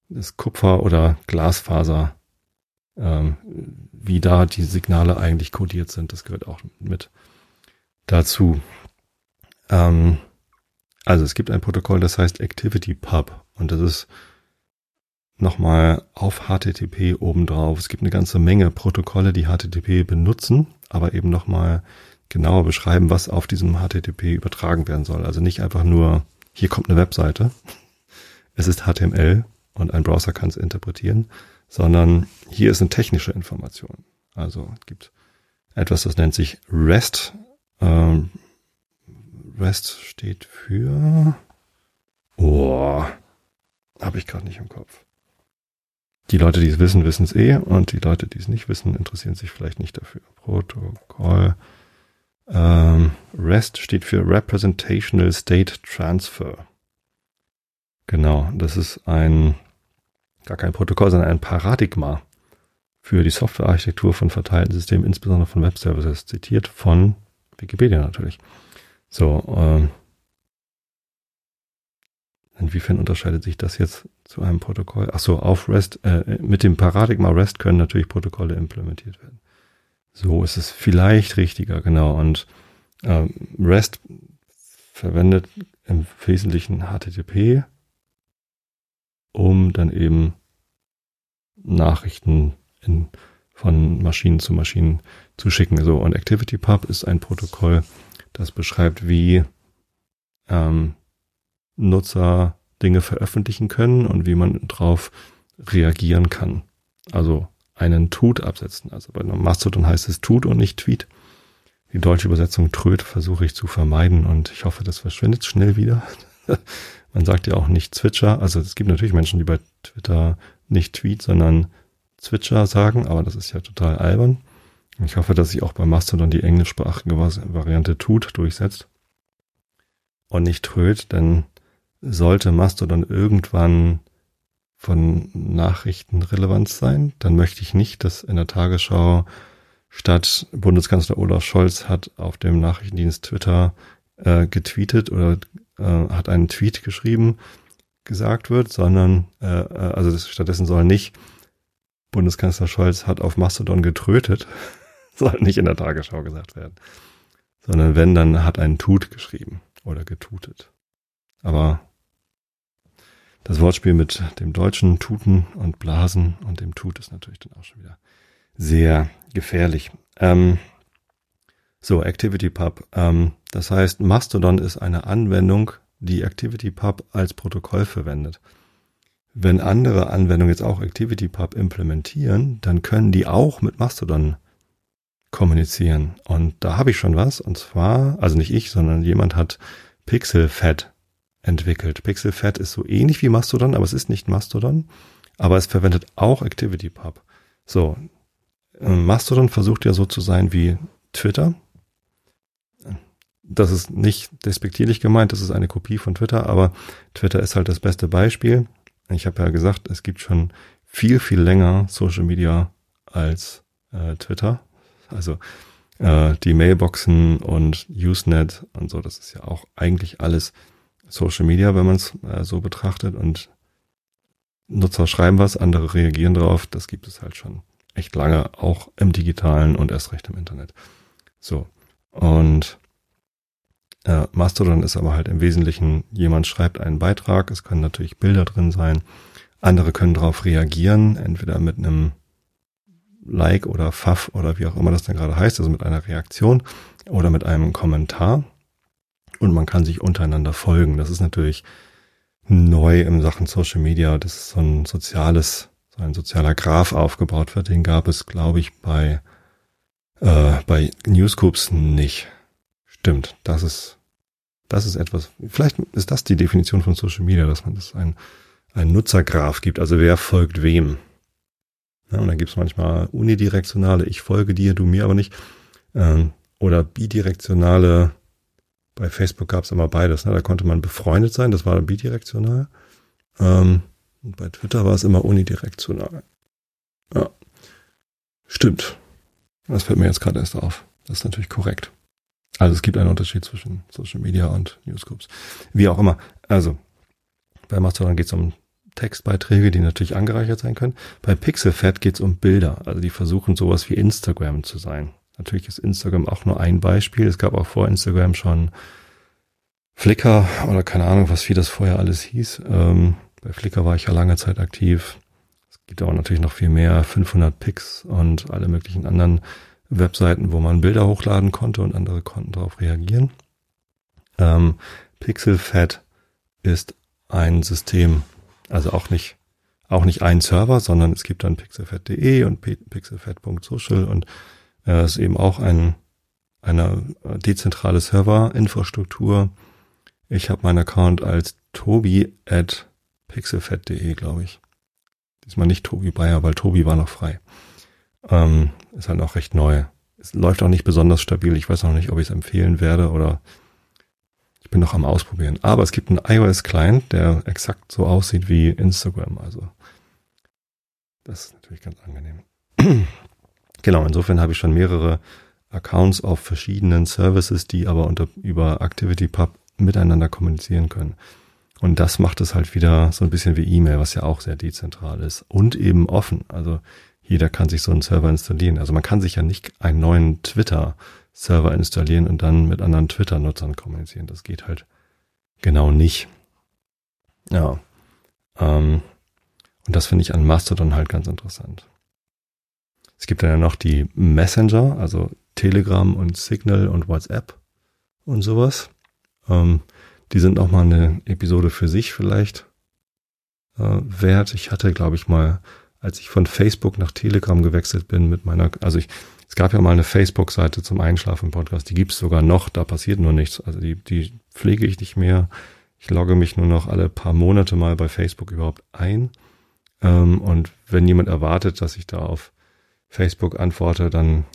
[SPEAKER 1] das Kupfer- oder Glasfaser ähm, wie da die Signale eigentlich codiert sind. Das gehört auch mit dazu. Ähm, also es gibt ein Protokoll, das heißt ActivityPub und das ist nochmal auf HTTP obendrauf. Es gibt eine ganze Menge Protokolle, die HTTP benutzen, aber eben nochmal genauer beschreiben, was auf diesem HTTP übertragen werden soll. Also nicht einfach nur, hier kommt eine Webseite, es ist HTML und ein Browser kann es interpretieren, sondern hier ist eine technische Information. Also es gibt etwas, das nennt sich REST. Ähm, REST steht für Oh, habe ich gerade nicht im Kopf. Die Leute, die es wissen, wissen es eh und die Leute, die es nicht wissen, interessieren sich vielleicht nicht dafür. Protokoll. Ähm, REST steht für Representational State Transfer. Genau, das ist ein gar kein Protokoll, sondern ein Paradigma für die Softwarearchitektur von verteilten Systemen, insbesondere von Webservices, zitiert von Wikipedia natürlich. So, ähm, inwiefern unterscheidet sich das jetzt zu einem Protokoll? Ach so, auf REST, äh, mit dem Paradigma REST können natürlich Protokolle implementiert werden. So ist es vielleicht richtiger, genau. Und ähm, REST verwendet im Wesentlichen HTTP, um dann eben Nachrichten in, von Maschinen zu Maschinen zu schicken. So, und ActivityPub ist ein Protokoll, das beschreibt, wie ähm, Nutzer Dinge veröffentlichen können und wie man darauf reagieren kann. Also einen Tut absetzen. Also bei Mastodon heißt es Tut und nicht Tweet. Die deutsche Übersetzung Tröd versuche ich zu vermeiden und ich hoffe, das verschwindet schnell wieder. man sagt ja auch nicht Zwitscher. Also es gibt natürlich Menschen, die bei Twitter nicht Tweet, sondern Zwitscher sagen, aber das ist ja total albern. Ich hoffe, dass sich auch bei Mastodon die englischsprachige Variante tut durchsetzt und nicht tröd, denn sollte Mastodon irgendwann von Nachrichtenrelevanz sein, dann möchte ich nicht, dass in der Tagesschau statt Bundeskanzler Olaf Scholz hat auf dem Nachrichtendienst Twitter äh, getweetet oder äh, hat einen Tweet geschrieben, gesagt wird, sondern äh, äh also das, stattdessen soll nicht Bundeskanzler Scholz hat auf Mastodon getrötet, soll nicht in der Tagesschau gesagt werden, sondern wenn, dann hat ein Tut geschrieben oder getutet. Aber das Wortspiel mit dem deutschen Tuten und Blasen und dem Tut ist natürlich dann auch schon wieder sehr gefährlich. Ähm, so, ActivityPub. Ähm, das heißt, Mastodon ist eine Anwendung, die ActivityPub als Protokoll verwendet. Wenn andere Anwendungen jetzt auch ActivityPub implementieren, dann können die auch mit Mastodon kommunizieren. Und da habe ich schon was. Und zwar, also nicht ich, sondern jemand hat PixelFed entwickelt. PixelFed ist so ähnlich wie Mastodon, aber es ist nicht Mastodon. Aber es verwendet auch ActivityPub. So, ähm, Mastodon versucht ja so zu sein wie Twitter. Das ist nicht despektierlich gemeint, das ist eine Kopie von Twitter, aber Twitter ist halt das beste Beispiel. Ich habe ja gesagt, es gibt schon viel, viel länger Social Media als äh, Twitter. Also äh, die Mailboxen und Usenet und so, das ist ja auch eigentlich alles Social Media, wenn man es äh, so betrachtet. Und Nutzer schreiben was, andere reagieren drauf. Das gibt es halt schon echt lange, auch im digitalen und erst recht im Internet. So. Und äh, Mastodon ist aber halt im Wesentlichen, jemand schreibt einen Beitrag, es können natürlich Bilder drin sein, andere können darauf reagieren, entweder mit einem Like oder Pfaff oder wie auch immer das dann gerade heißt, also mit einer Reaktion oder mit einem Kommentar. Und man kann sich untereinander folgen. Das ist natürlich neu in Sachen Social Media. Das ist so ein soziales, so ein sozialer Graph aufgebaut wird. Den gab es, glaube ich, bei, äh, bei Newscoops nicht. Stimmt, das ist, das ist etwas, vielleicht ist das die Definition von Social Media, dass man das ein, ein Nutzergraph gibt, also wer folgt wem. Ja, und dann gibt es manchmal unidirektionale, ich folge dir, du mir aber nicht. Ähm, oder bidirektionale, bei Facebook gab es immer beides. Ne? Da konnte man befreundet sein, das war bidirektional. Ähm, und bei Twitter war es immer unidirektional. Ja, stimmt. Das fällt mir jetzt gerade erst auf. Das ist natürlich korrekt. Also es gibt einen Unterschied zwischen Social Media und Newsgroups. Wie auch immer. Also bei Mastodon geht es um Textbeiträge, die natürlich angereichert sein können. Bei Pixelfed geht es um Bilder. Also die versuchen sowas wie Instagram zu sein. Natürlich ist Instagram auch nur ein Beispiel. Es gab auch vor Instagram schon Flickr oder keine Ahnung, was wie das vorher alles hieß. Ähm, bei Flickr war ich ja lange Zeit aktiv. Es gibt auch natürlich noch viel mehr, 500 Pics und alle möglichen anderen Webseiten, wo man Bilder hochladen konnte und andere konnten darauf reagieren. Ähm, PixelFed ist ein System, also auch nicht, auch nicht ein Server, sondern es gibt dann pixelfed.de und pixelfed.social und äh, ist eben auch ein, eine dezentrale Serverinfrastruktur. Ich habe meinen Account als tobi at pixelfed.de, glaube ich. Diesmal nicht Tobi Bayer, weil Tobi war noch frei. Ähm, ist halt auch recht neu. Es läuft auch nicht besonders stabil. Ich weiß noch nicht, ob ich es empfehlen werde oder ich bin noch am Ausprobieren. Aber es gibt einen iOS-Client, der exakt so aussieht wie Instagram. Also das ist natürlich ganz angenehm. Genau, insofern habe ich schon mehrere Accounts auf verschiedenen Services, die aber unter, über ActivityPub miteinander kommunizieren können. Und das macht es halt wieder so ein bisschen wie E-Mail, was ja auch sehr dezentral ist und eben offen. Also jeder kann sich so einen Server installieren. Also man kann sich ja nicht einen neuen Twitter-Server installieren und dann mit anderen Twitter-Nutzern kommunizieren. Das geht halt genau nicht. Ja. Ähm, und das finde ich an Mastodon halt ganz interessant. Es gibt dann ja noch die Messenger, also Telegram und Signal und WhatsApp und sowas. Ähm, die sind noch mal eine Episode für sich vielleicht äh, wert. Ich hatte, glaube ich, mal, als ich von Facebook nach Telegram gewechselt bin mit meiner, also ich, es gab ja mal eine Facebook-Seite zum Einschlafen-Podcast, die gibt's sogar noch, da passiert nur nichts. Also die, die pflege ich nicht mehr. Ich logge mich nur noch alle paar Monate mal bei Facebook überhaupt ein. Ähm, und wenn jemand erwartet, dass ich da auf Facebook antworte, dann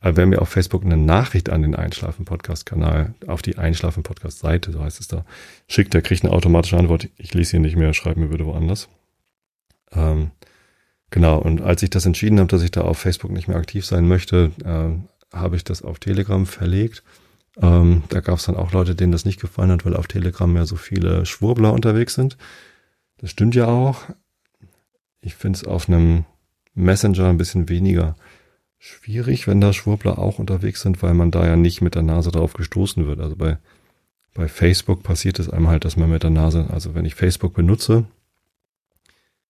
[SPEAKER 1] also wenn mir auf Facebook eine Nachricht an den Einschlafen-Podcast-Kanal, auf die Einschlafen-Podcast-Seite, so heißt es da, schickt, der kriegt eine automatische Antwort. Ich lese hier nicht mehr, schreibe mir bitte woanders. Ähm, genau, und als ich das entschieden habe, dass ich da auf Facebook nicht mehr aktiv sein möchte, äh, habe ich das auf Telegram verlegt. Ähm, da gab es dann auch Leute, denen das nicht gefallen hat, weil auf Telegram ja so viele Schwurbler unterwegs sind. Das stimmt ja auch. Ich finde es auf einem Messenger ein bisschen weniger schwierig, wenn da Schwurbler auch unterwegs sind, weil man da ja nicht mit der Nase drauf gestoßen wird. Also bei, bei Facebook passiert es einem halt, dass man mit der Nase, also wenn ich Facebook benutze,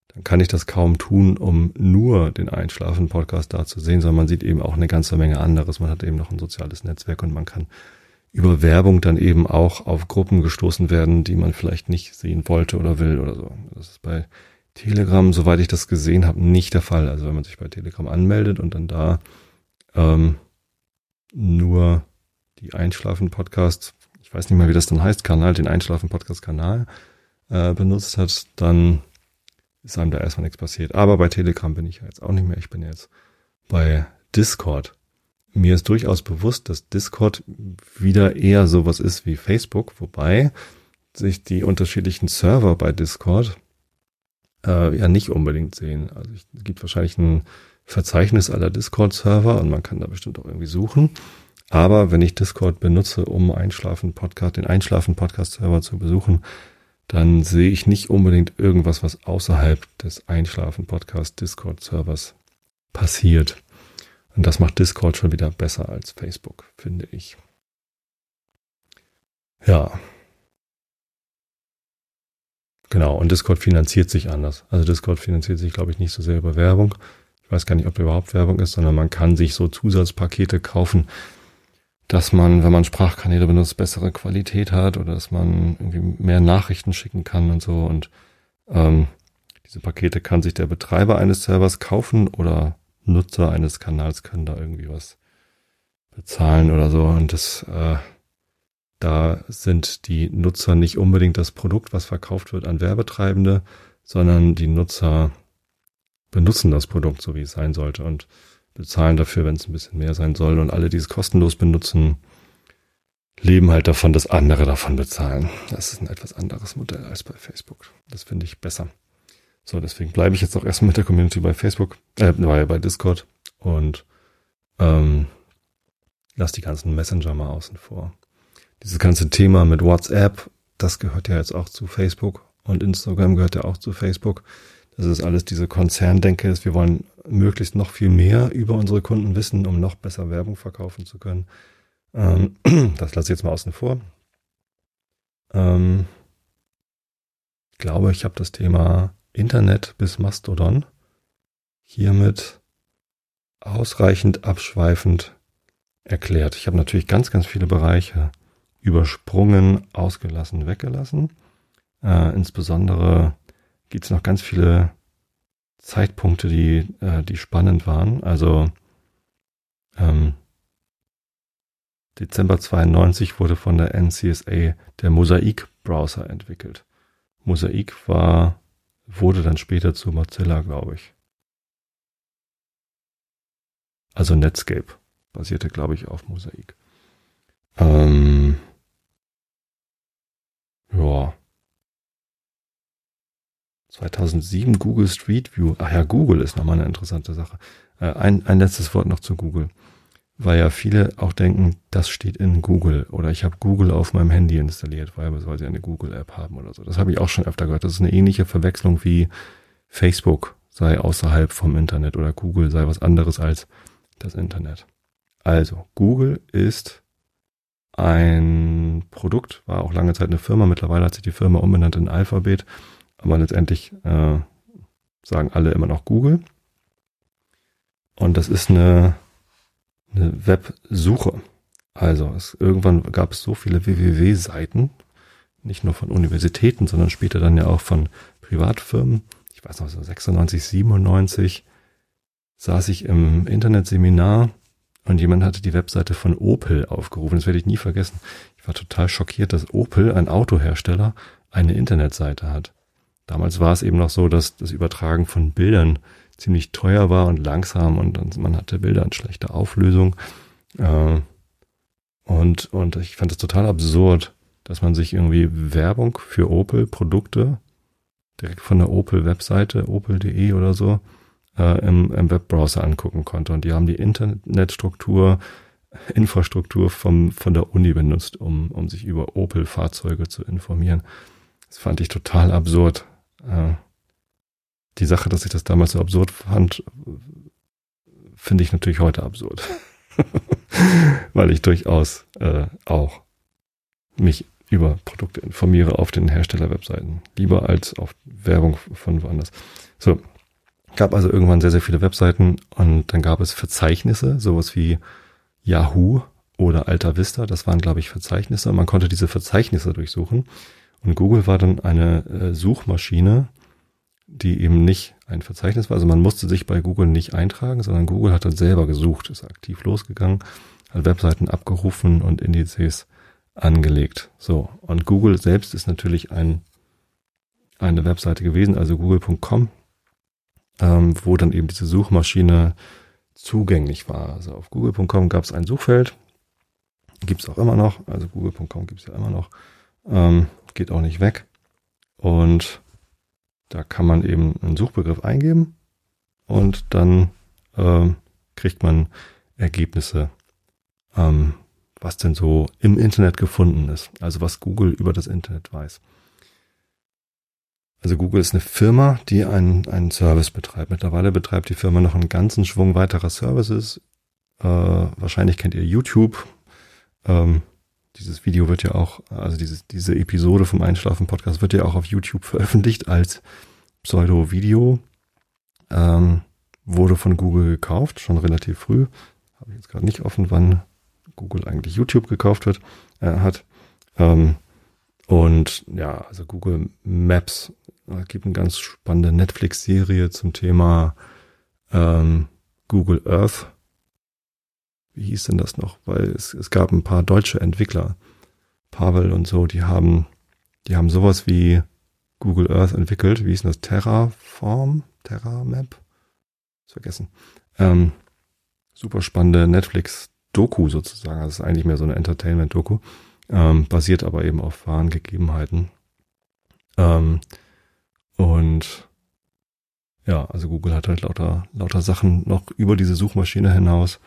[SPEAKER 1] dann kann ich das kaum tun, um nur den Einschlafen-Podcast da zu sehen, sondern man sieht eben auch eine ganze Menge anderes. Man hat eben noch ein soziales Netzwerk und man kann über Werbung dann eben auch auf Gruppen gestoßen werden, die man vielleicht nicht sehen wollte oder will oder so. Das ist bei Telegram, soweit ich das gesehen habe, nicht der Fall. Also wenn man sich bei Telegram anmeldet und dann da ähm, nur die Einschlafen-Podcast, ich weiß nicht mal, wie das dann heißt, Kanal, den Einschlafen-Podcast-Kanal äh, benutzt hat, dann ist einem da erstmal nichts passiert. Aber bei Telegram bin ich ja jetzt auch nicht mehr. Ich bin jetzt bei Discord. Mir ist durchaus bewusst, dass Discord wieder eher sowas ist wie Facebook, wobei sich die unterschiedlichen Server bei Discord äh, ja nicht unbedingt sehen. Also es gibt wahrscheinlich ein Verzeichnis aller Discord-Server und man kann da bestimmt auch irgendwie suchen. Aber wenn ich Discord benutze, um Einschlafen-Podcast, den Einschlafen-Podcast-Server zu besuchen, dann sehe ich nicht unbedingt irgendwas, was außerhalb des Einschlafen-Podcast-Discord-Servers passiert. Und das macht Discord schon wieder besser als Facebook, finde ich. Ja, Genau, und Discord finanziert sich anders. Also Discord finanziert sich, glaube ich, nicht so sehr über Werbung. Ich weiß gar nicht, ob da überhaupt Werbung ist, sondern man kann sich so Zusatzpakete kaufen, dass man, wenn man Sprachkanäle benutzt, bessere Qualität hat oder dass man irgendwie mehr Nachrichten schicken kann und so. Und ähm, diese Pakete kann sich der Betreiber eines Servers kaufen oder Nutzer eines Kanals können da irgendwie was bezahlen oder so. Und das äh, da sind die Nutzer nicht unbedingt das Produkt, was verkauft wird an Werbetreibende, sondern die Nutzer benutzen das Produkt so, wie es sein sollte und bezahlen dafür, wenn es ein bisschen mehr sein soll. Und alle, die es kostenlos benutzen, leben halt davon, dass andere davon bezahlen. Das ist ein etwas anderes Modell als bei Facebook. Das finde ich besser. So, deswegen bleibe ich jetzt auch erstmal mit der Community bei Facebook, äh, bei Discord und ähm, lass die ganzen Messenger mal außen vor dieses ganze Thema mit WhatsApp, das gehört ja jetzt auch zu Facebook und Instagram gehört ja auch zu Facebook. Das ist alles diese Konzerndenke wir wollen möglichst noch viel mehr über unsere Kunden wissen, um noch besser Werbung verkaufen zu können. Ähm, das lasse ich jetzt mal außen vor. Ähm, ich glaube, ich habe das Thema Internet bis Mastodon hiermit ausreichend abschweifend erklärt. Ich habe natürlich ganz, ganz viele Bereiche übersprungen, ausgelassen, weggelassen. Äh, insbesondere gibt es noch ganz viele Zeitpunkte, die, äh, die spannend waren. Also ähm, Dezember 92 wurde von der NCSA der Mosaik-Browser entwickelt. Mosaik war, wurde dann später zu Mozilla, glaube ich. Also Netscape basierte, glaube ich, auf Mosaik. Ähm, ja. 2007 Google Street View. Ach ja, Google ist nochmal eine interessante Sache. Äh, ein, ein letztes Wort noch zu Google. Weil ja viele auch denken, das steht in Google oder ich habe Google auf meinem Handy installiert, weil, weil sie eine Google-App haben oder so. Das habe ich auch schon öfter gehört. Das ist eine ähnliche Verwechslung wie Facebook sei außerhalb vom Internet oder Google sei was anderes als das Internet. Also, Google ist ein Produkt, war auch lange Zeit eine Firma. Mittlerweile hat sich die Firma umbenannt in Alphabet, aber letztendlich äh, sagen alle immer noch Google. Und das ist eine, eine Websuche. Also es, irgendwann gab es so viele www-Seiten, nicht nur von Universitäten, sondern später dann ja auch von Privatfirmen. Ich weiß noch, so 96, 97 saß ich im Internetseminar und jemand hatte die Webseite von Opel aufgerufen. Das werde ich nie vergessen. Ich war total schockiert, dass Opel, ein Autohersteller, eine Internetseite hat. Damals war es eben noch so, dass das Übertragen von Bildern ziemlich teuer war und langsam und man hatte Bilder in schlechter Auflösung. Äh, und, und ich fand es total absurd, dass man sich irgendwie Werbung für Opel-Produkte direkt von der Opel-Webseite, opel.de oder so, äh, im, im Webbrowser angucken konnte. Und die haben die Internetstruktur, Infrastruktur vom, von der Uni benutzt, um, um sich über Opel-Fahrzeuge zu informieren. Das fand ich total absurd. Äh, die Sache, dass ich das damals so absurd fand, finde ich natürlich heute absurd. Weil ich durchaus äh, auch mich über Produkte informiere auf den Herstellerwebseiten. Lieber als auf Werbung von woanders. So, Gab also irgendwann sehr, sehr viele Webseiten und dann gab es Verzeichnisse, sowas wie Yahoo oder Alta Vista. Das waren, glaube ich, Verzeichnisse. Und man konnte diese Verzeichnisse durchsuchen. Und Google war dann eine äh, Suchmaschine, die eben nicht ein Verzeichnis war. Also man musste sich bei Google nicht eintragen, sondern Google hat dann selber gesucht, ist aktiv losgegangen, hat Webseiten abgerufen und Indizes angelegt. So. Und Google selbst ist natürlich ein, eine Webseite gewesen, also google.com ähm, wo dann eben diese Suchmaschine zugänglich war. Also auf google.com gab es ein Suchfeld, gibt es auch immer noch, also google.com gibt es ja immer noch, ähm, geht auch nicht weg. Und da kann man eben einen Suchbegriff eingeben und dann ähm, kriegt man Ergebnisse, ähm, was denn so im Internet gefunden ist, also was Google über das Internet weiß. Also Google ist eine Firma, die einen, einen Service betreibt. Mittlerweile betreibt die Firma noch einen ganzen Schwung weiterer Services. Äh, wahrscheinlich kennt ihr YouTube. Ähm, dieses Video wird ja auch, also dieses, diese Episode vom Einschlafen-Podcast wird ja auch auf YouTube veröffentlicht als Pseudo-Video. Ähm, wurde von Google gekauft, schon relativ früh. Habe ich jetzt gerade nicht offen, wann Google eigentlich YouTube gekauft wird, äh, hat. Ähm, und ja, also Google Maps es gibt eine ganz spannende Netflix-Serie zum Thema ähm, Google Earth. Wie hieß denn das noch? Weil es, es gab ein paar deutsche Entwickler, Pavel und so, die haben, die haben sowas wie Google Earth entwickelt. Wie hieß denn das? Terraform? Terramap? Vergessen. Ähm, super spannende Netflix-Doku sozusagen. Das ist eigentlich mehr so eine Entertainment-Doku. Ähm, basiert aber eben auf wahren Gegebenheiten. Ähm, und ja, also Google hat halt lauter, lauter Sachen noch über diese Suchmaschine hinaus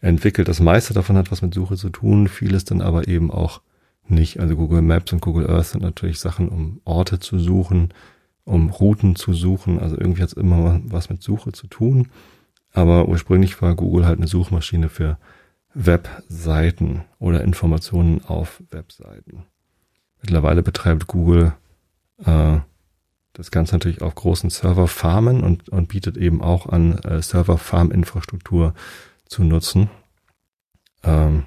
[SPEAKER 1] entwickelt. Das meiste davon hat was mit Suche zu tun, vieles dann aber eben auch nicht. Also Google Maps und Google Earth sind natürlich Sachen, um Orte zu suchen, um Routen zu suchen. Also irgendwie hat es immer was mit Suche zu tun. Aber ursprünglich war Google halt eine Suchmaschine für Webseiten oder Informationen auf Webseiten. Mittlerweile betreibt Google äh, das Ganze natürlich auf großen Serverfarmen und, und bietet eben auch an, äh, Serverfarm-Infrastruktur zu nutzen. Ähm,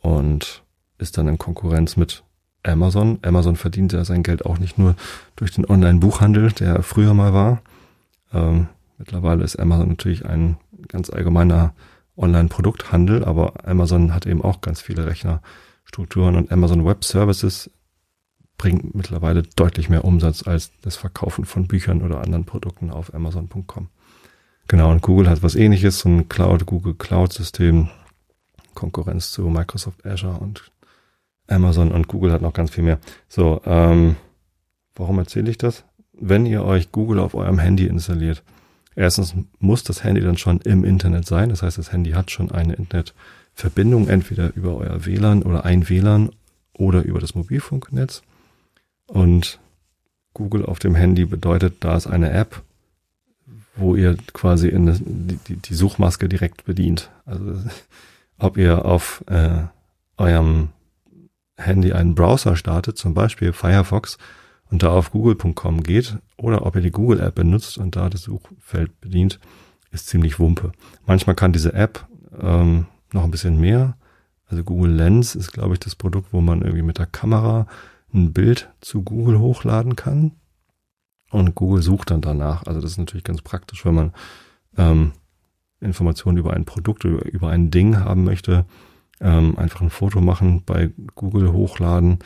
[SPEAKER 1] und ist dann in Konkurrenz mit Amazon. Amazon verdient ja sein Geld auch nicht nur durch den Online-Buchhandel, der früher mal war. Ähm, mittlerweile ist Amazon natürlich ein ganz allgemeiner Online-Produkthandel, aber Amazon hat eben auch ganz viele Rechnerstrukturen und Amazon Web Services bringt mittlerweile deutlich mehr Umsatz als das Verkaufen von Büchern oder anderen Produkten auf Amazon.com. Genau, und Google hat was ähnliches, so ein Cloud, Google Cloud System, Konkurrenz zu Microsoft Azure und Amazon und Google hat noch ganz viel mehr. So, ähm, warum erzähle ich das? Wenn ihr euch Google auf eurem Handy installiert, erstens muss das Handy dann schon im Internet sein. Das heißt, das Handy hat schon eine Internetverbindung, entweder über euer WLAN oder ein WLAN oder über das Mobilfunknetz. Und Google auf dem Handy bedeutet, da ist eine App, wo ihr quasi in die, die Suchmaske direkt bedient. Also ob ihr auf äh, eurem Handy einen Browser startet, zum Beispiel Firefox, und da auf google.com geht, oder ob ihr die Google-App benutzt und da das Suchfeld bedient, ist ziemlich wumpe. Manchmal kann diese App ähm, noch ein bisschen mehr. Also Google Lens ist, glaube ich, das Produkt, wo man irgendwie mit der Kamera ein Bild zu Google hochladen kann. Und Google sucht dann danach. Also das ist natürlich ganz praktisch, wenn man ähm, Informationen über ein Produkt oder über ein Ding haben möchte. Ähm, einfach ein Foto machen, bei Google hochladen.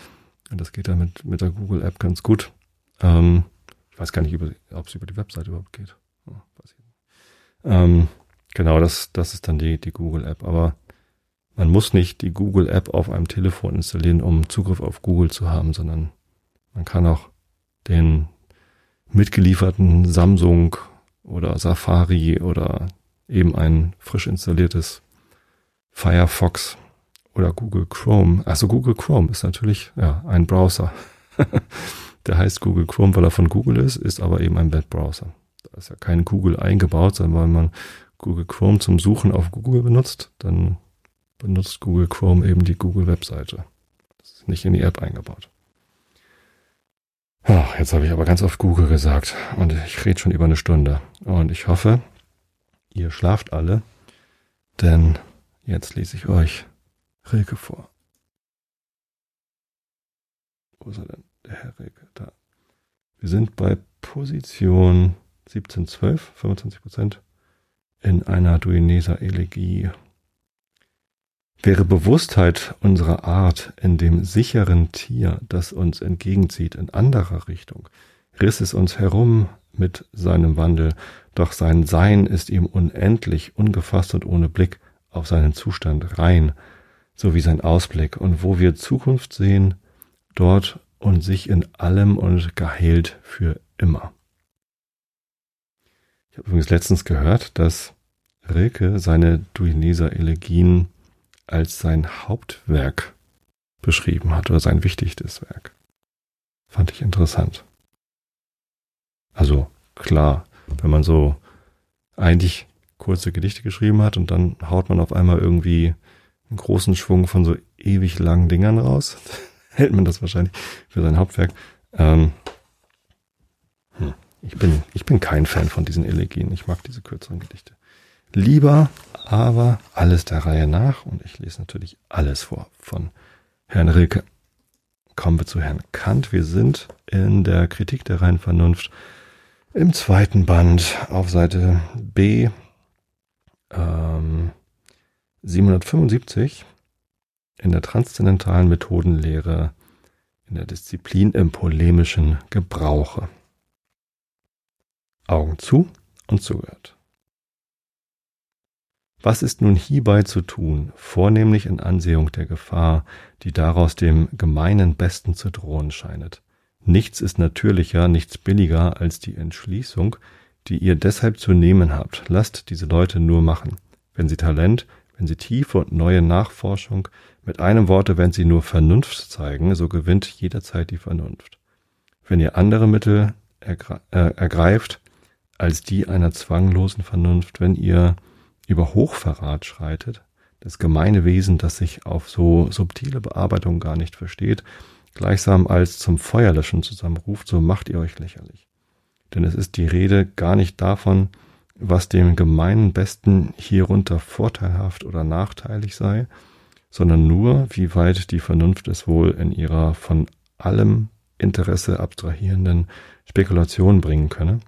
[SPEAKER 1] Und das geht dann mit, mit der Google App ganz gut. Ähm, ich weiß gar nicht, ob es über die Webseite überhaupt geht. Ähm, genau, das, das ist dann die, die Google App. Aber man muss nicht die Google App auf einem Telefon installieren, um Zugriff auf Google zu haben, sondern man kann auch den mitgelieferten Samsung oder Safari oder eben ein frisch installiertes Firefox oder Google Chrome. Also Google Chrome ist natürlich ja ein Browser. Der heißt Google Chrome, weil er von Google ist, ist aber eben ein Webbrowser. Da ist ja kein Google eingebaut, sondern wenn man Google Chrome zum Suchen auf Google benutzt, dann benutzt Google Chrome eben die Google Webseite. Das ist nicht in die App eingebaut. Ach, jetzt habe ich aber ganz oft Google gesagt und ich rede schon über eine Stunde. Und ich hoffe, ihr schlaft alle, denn jetzt lese ich euch Rilke vor. Wo ist er denn? Der Herr Rilke, da. Wir sind bei Position 1712, 25 Prozent, in einer Duineser Elegie Wäre Bewusstheit unserer Art in dem sicheren Tier, das uns entgegenzieht, in anderer Richtung, riss es uns herum mit seinem Wandel, doch sein Sein ist ihm unendlich, ungefasst und ohne Blick auf seinen Zustand rein, so wie sein Ausblick, und wo wir Zukunft sehen, dort und sich in allem und geheilt für immer. Ich habe übrigens letztens gehört, dass Rilke seine Duineser Elegien als sein Hauptwerk beschrieben hat oder sein wichtigstes Werk. Fand ich interessant. Also klar, wenn man so eigentlich kurze Gedichte geschrieben hat und dann haut man auf einmal irgendwie einen großen Schwung von so ewig langen Dingern raus, hält man das wahrscheinlich für sein Hauptwerk. Ähm, hm, ich bin, ich bin kein Fan von diesen Elegien. Ich mag diese kürzeren Gedichte lieber, aber alles der Reihe nach und ich lese natürlich alles vor von Herrn Rilke. Kommen wir zu Herrn Kant. Wir sind in der Kritik der reinen Vernunft im zweiten Band auf Seite B ähm, 775 in der transzendentalen Methodenlehre in der Disziplin im polemischen Gebrauche. Augen zu und zugehört. Was ist nun hierbei zu tun, vornehmlich in Ansehung der Gefahr, die daraus dem gemeinen Besten zu drohen scheinet? Nichts ist natürlicher, nichts billiger als die Entschließung, die ihr deshalb zu nehmen habt. Lasst diese Leute nur machen. Wenn sie Talent, wenn sie tiefe und neue Nachforschung, mit einem Worte, wenn sie nur Vernunft zeigen, so gewinnt jederzeit die Vernunft. Wenn ihr andere Mittel äh, ergreift als die einer zwanglosen Vernunft, wenn ihr über Hochverrat schreitet, das gemeine Wesen, das sich auf so subtile Bearbeitung gar nicht versteht, gleichsam als zum Feuerlöschen zusammenruft, so macht ihr euch lächerlich. Denn es ist die Rede gar nicht davon, was dem gemeinen Besten hierunter vorteilhaft oder nachteilig sei, sondern nur, wie weit die Vernunft es wohl in ihrer von allem Interesse abstrahierenden Spekulation bringen könne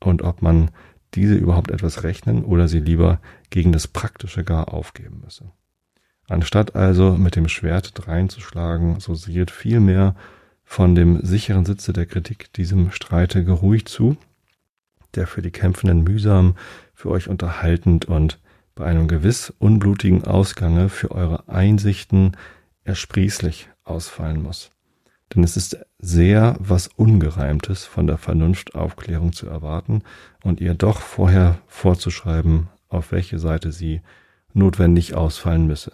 [SPEAKER 1] und ob man diese überhaupt etwas rechnen oder sie lieber gegen das Praktische gar aufgeben müsse. Anstatt also mit dem Schwert dreinzuschlagen, so sieht vielmehr von dem sicheren Sitze der Kritik diesem Streite geruhig zu, der für die Kämpfenden mühsam, für euch unterhaltend und bei einem gewiss unblutigen Ausgange für eure Einsichten ersprießlich ausfallen muss. Denn es ist sehr was Ungereimtes von der Vernunftaufklärung zu erwarten und ihr doch vorher vorzuschreiben, auf welche Seite sie notwendig ausfallen müsse.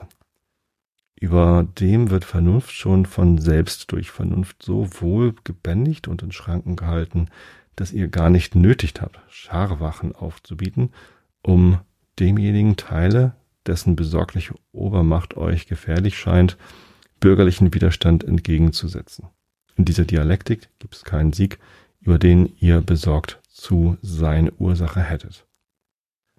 [SPEAKER 1] Über dem wird Vernunft schon von selbst durch Vernunft so wohl gebändigt und in Schranken gehalten, dass ihr gar nicht nötigt habt, Scharwachen aufzubieten, um demjenigen Teile, dessen besorgliche Obermacht euch gefährlich scheint, bürgerlichen Widerstand entgegenzusetzen. In dieser Dialektik gibt es keinen Sieg, über den ihr besorgt zu sein Ursache hättet.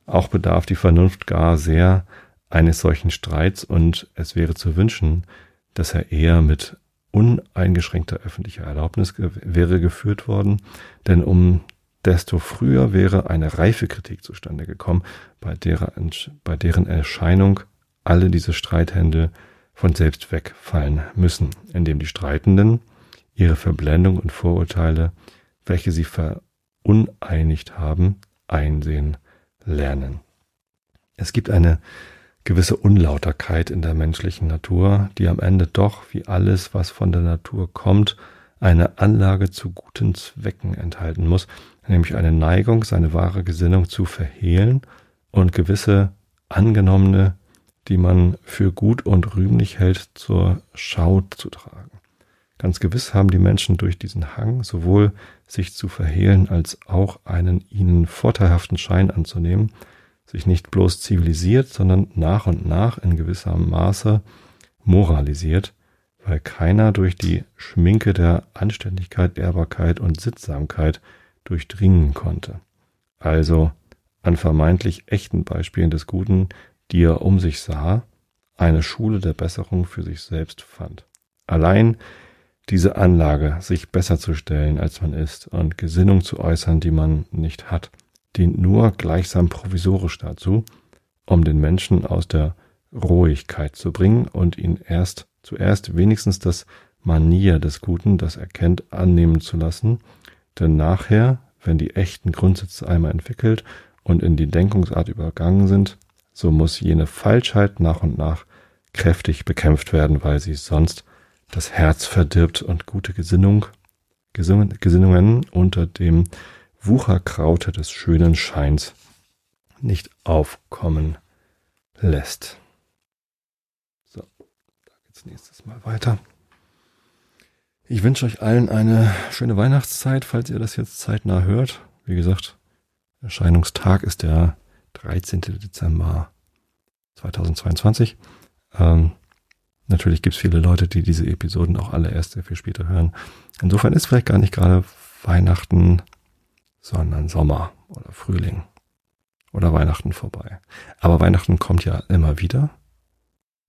[SPEAKER 1] Auch bedarf die Vernunft gar sehr eines solchen Streits und es wäre zu wünschen, dass er eher mit uneingeschränkter öffentlicher Erlaubnis wäre geführt worden, denn um desto früher wäre eine reife Kritik zustande gekommen, bei, deren, bei deren Erscheinung alle diese Streithände von selbst wegfallen müssen, indem die Streitenden ihre Verblendung und Vorurteile, welche sie veruneinigt haben, einsehen lernen. Es gibt eine gewisse Unlauterkeit in der menschlichen Natur, die am Ende doch, wie alles, was von der Natur kommt, eine Anlage zu guten Zwecken enthalten muss, nämlich eine Neigung, seine wahre Gesinnung zu verhehlen und gewisse angenommene, die man für gut und rühmlich hält, zur Schau zu tragen. Ganz gewiss haben die Menschen durch diesen Hang sowohl sich zu verhehlen als auch einen ihnen vorteilhaften Schein anzunehmen, sich nicht bloß zivilisiert, sondern nach und nach in gewissem Maße moralisiert, weil keiner durch die Schminke der Anständigkeit, Ehrbarkeit und Sittsamkeit durchdringen konnte. Also an vermeintlich echten Beispielen des Guten, die er um sich sah, eine Schule der Besserung für sich selbst fand. Allein diese Anlage, sich besser zu stellen, als man ist, und Gesinnung zu äußern, die man nicht hat, dient nur gleichsam provisorisch dazu, um den Menschen aus der Rohigkeit zu bringen und ihn erst zuerst wenigstens das Manier des Guten, das er kennt, annehmen zu lassen, denn nachher, wenn die echten Grundsätze einmal entwickelt und in die Denkungsart übergangen sind, so muss jene Falschheit nach und nach kräftig bekämpft werden, weil sie sonst das Herz verdirbt und gute Gesinnung, Gesinnungen unter dem Wucherkraute des schönen Scheins nicht aufkommen lässt. So, da geht's nächstes Mal weiter. Ich wünsche euch allen eine schöne Weihnachtszeit, falls ihr das jetzt zeitnah hört. Wie gesagt, Erscheinungstag ist der 13. Dezember 2022. Ähm, Natürlich gibt es viele Leute, die diese Episoden auch alle erst sehr viel später hören. Insofern ist vielleicht gar nicht gerade Weihnachten, sondern Sommer oder Frühling oder Weihnachten vorbei. Aber Weihnachten kommt ja immer wieder.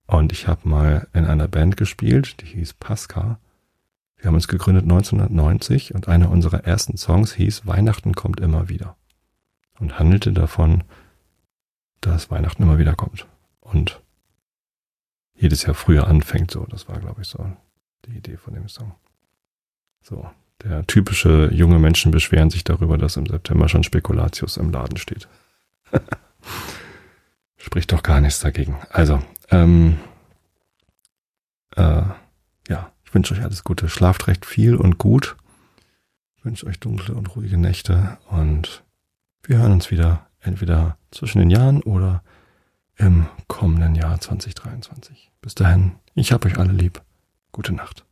[SPEAKER 1] Und ich habe mal in einer Band gespielt, die hieß Pasca. Wir haben uns gegründet 1990 und einer unserer ersten Songs hieß Weihnachten kommt immer wieder. Und handelte davon, dass Weihnachten immer wieder kommt. Und jedes Jahr früher anfängt. So, das war, glaube ich, so die Idee von dem Song. So, der typische junge Menschen beschweren sich darüber, dass im September schon Spekulatius im Laden steht. Spricht doch gar nichts dagegen. Also, ähm, äh, ja, ich wünsche euch alles Gute. Schlaft recht viel und gut. Ich wünsche euch dunkle und ruhige Nächte und wir hören uns wieder entweder zwischen den Jahren oder im kommenden Jahr 2023. Bis dahin, ich hab euch alle lieb. Gute Nacht.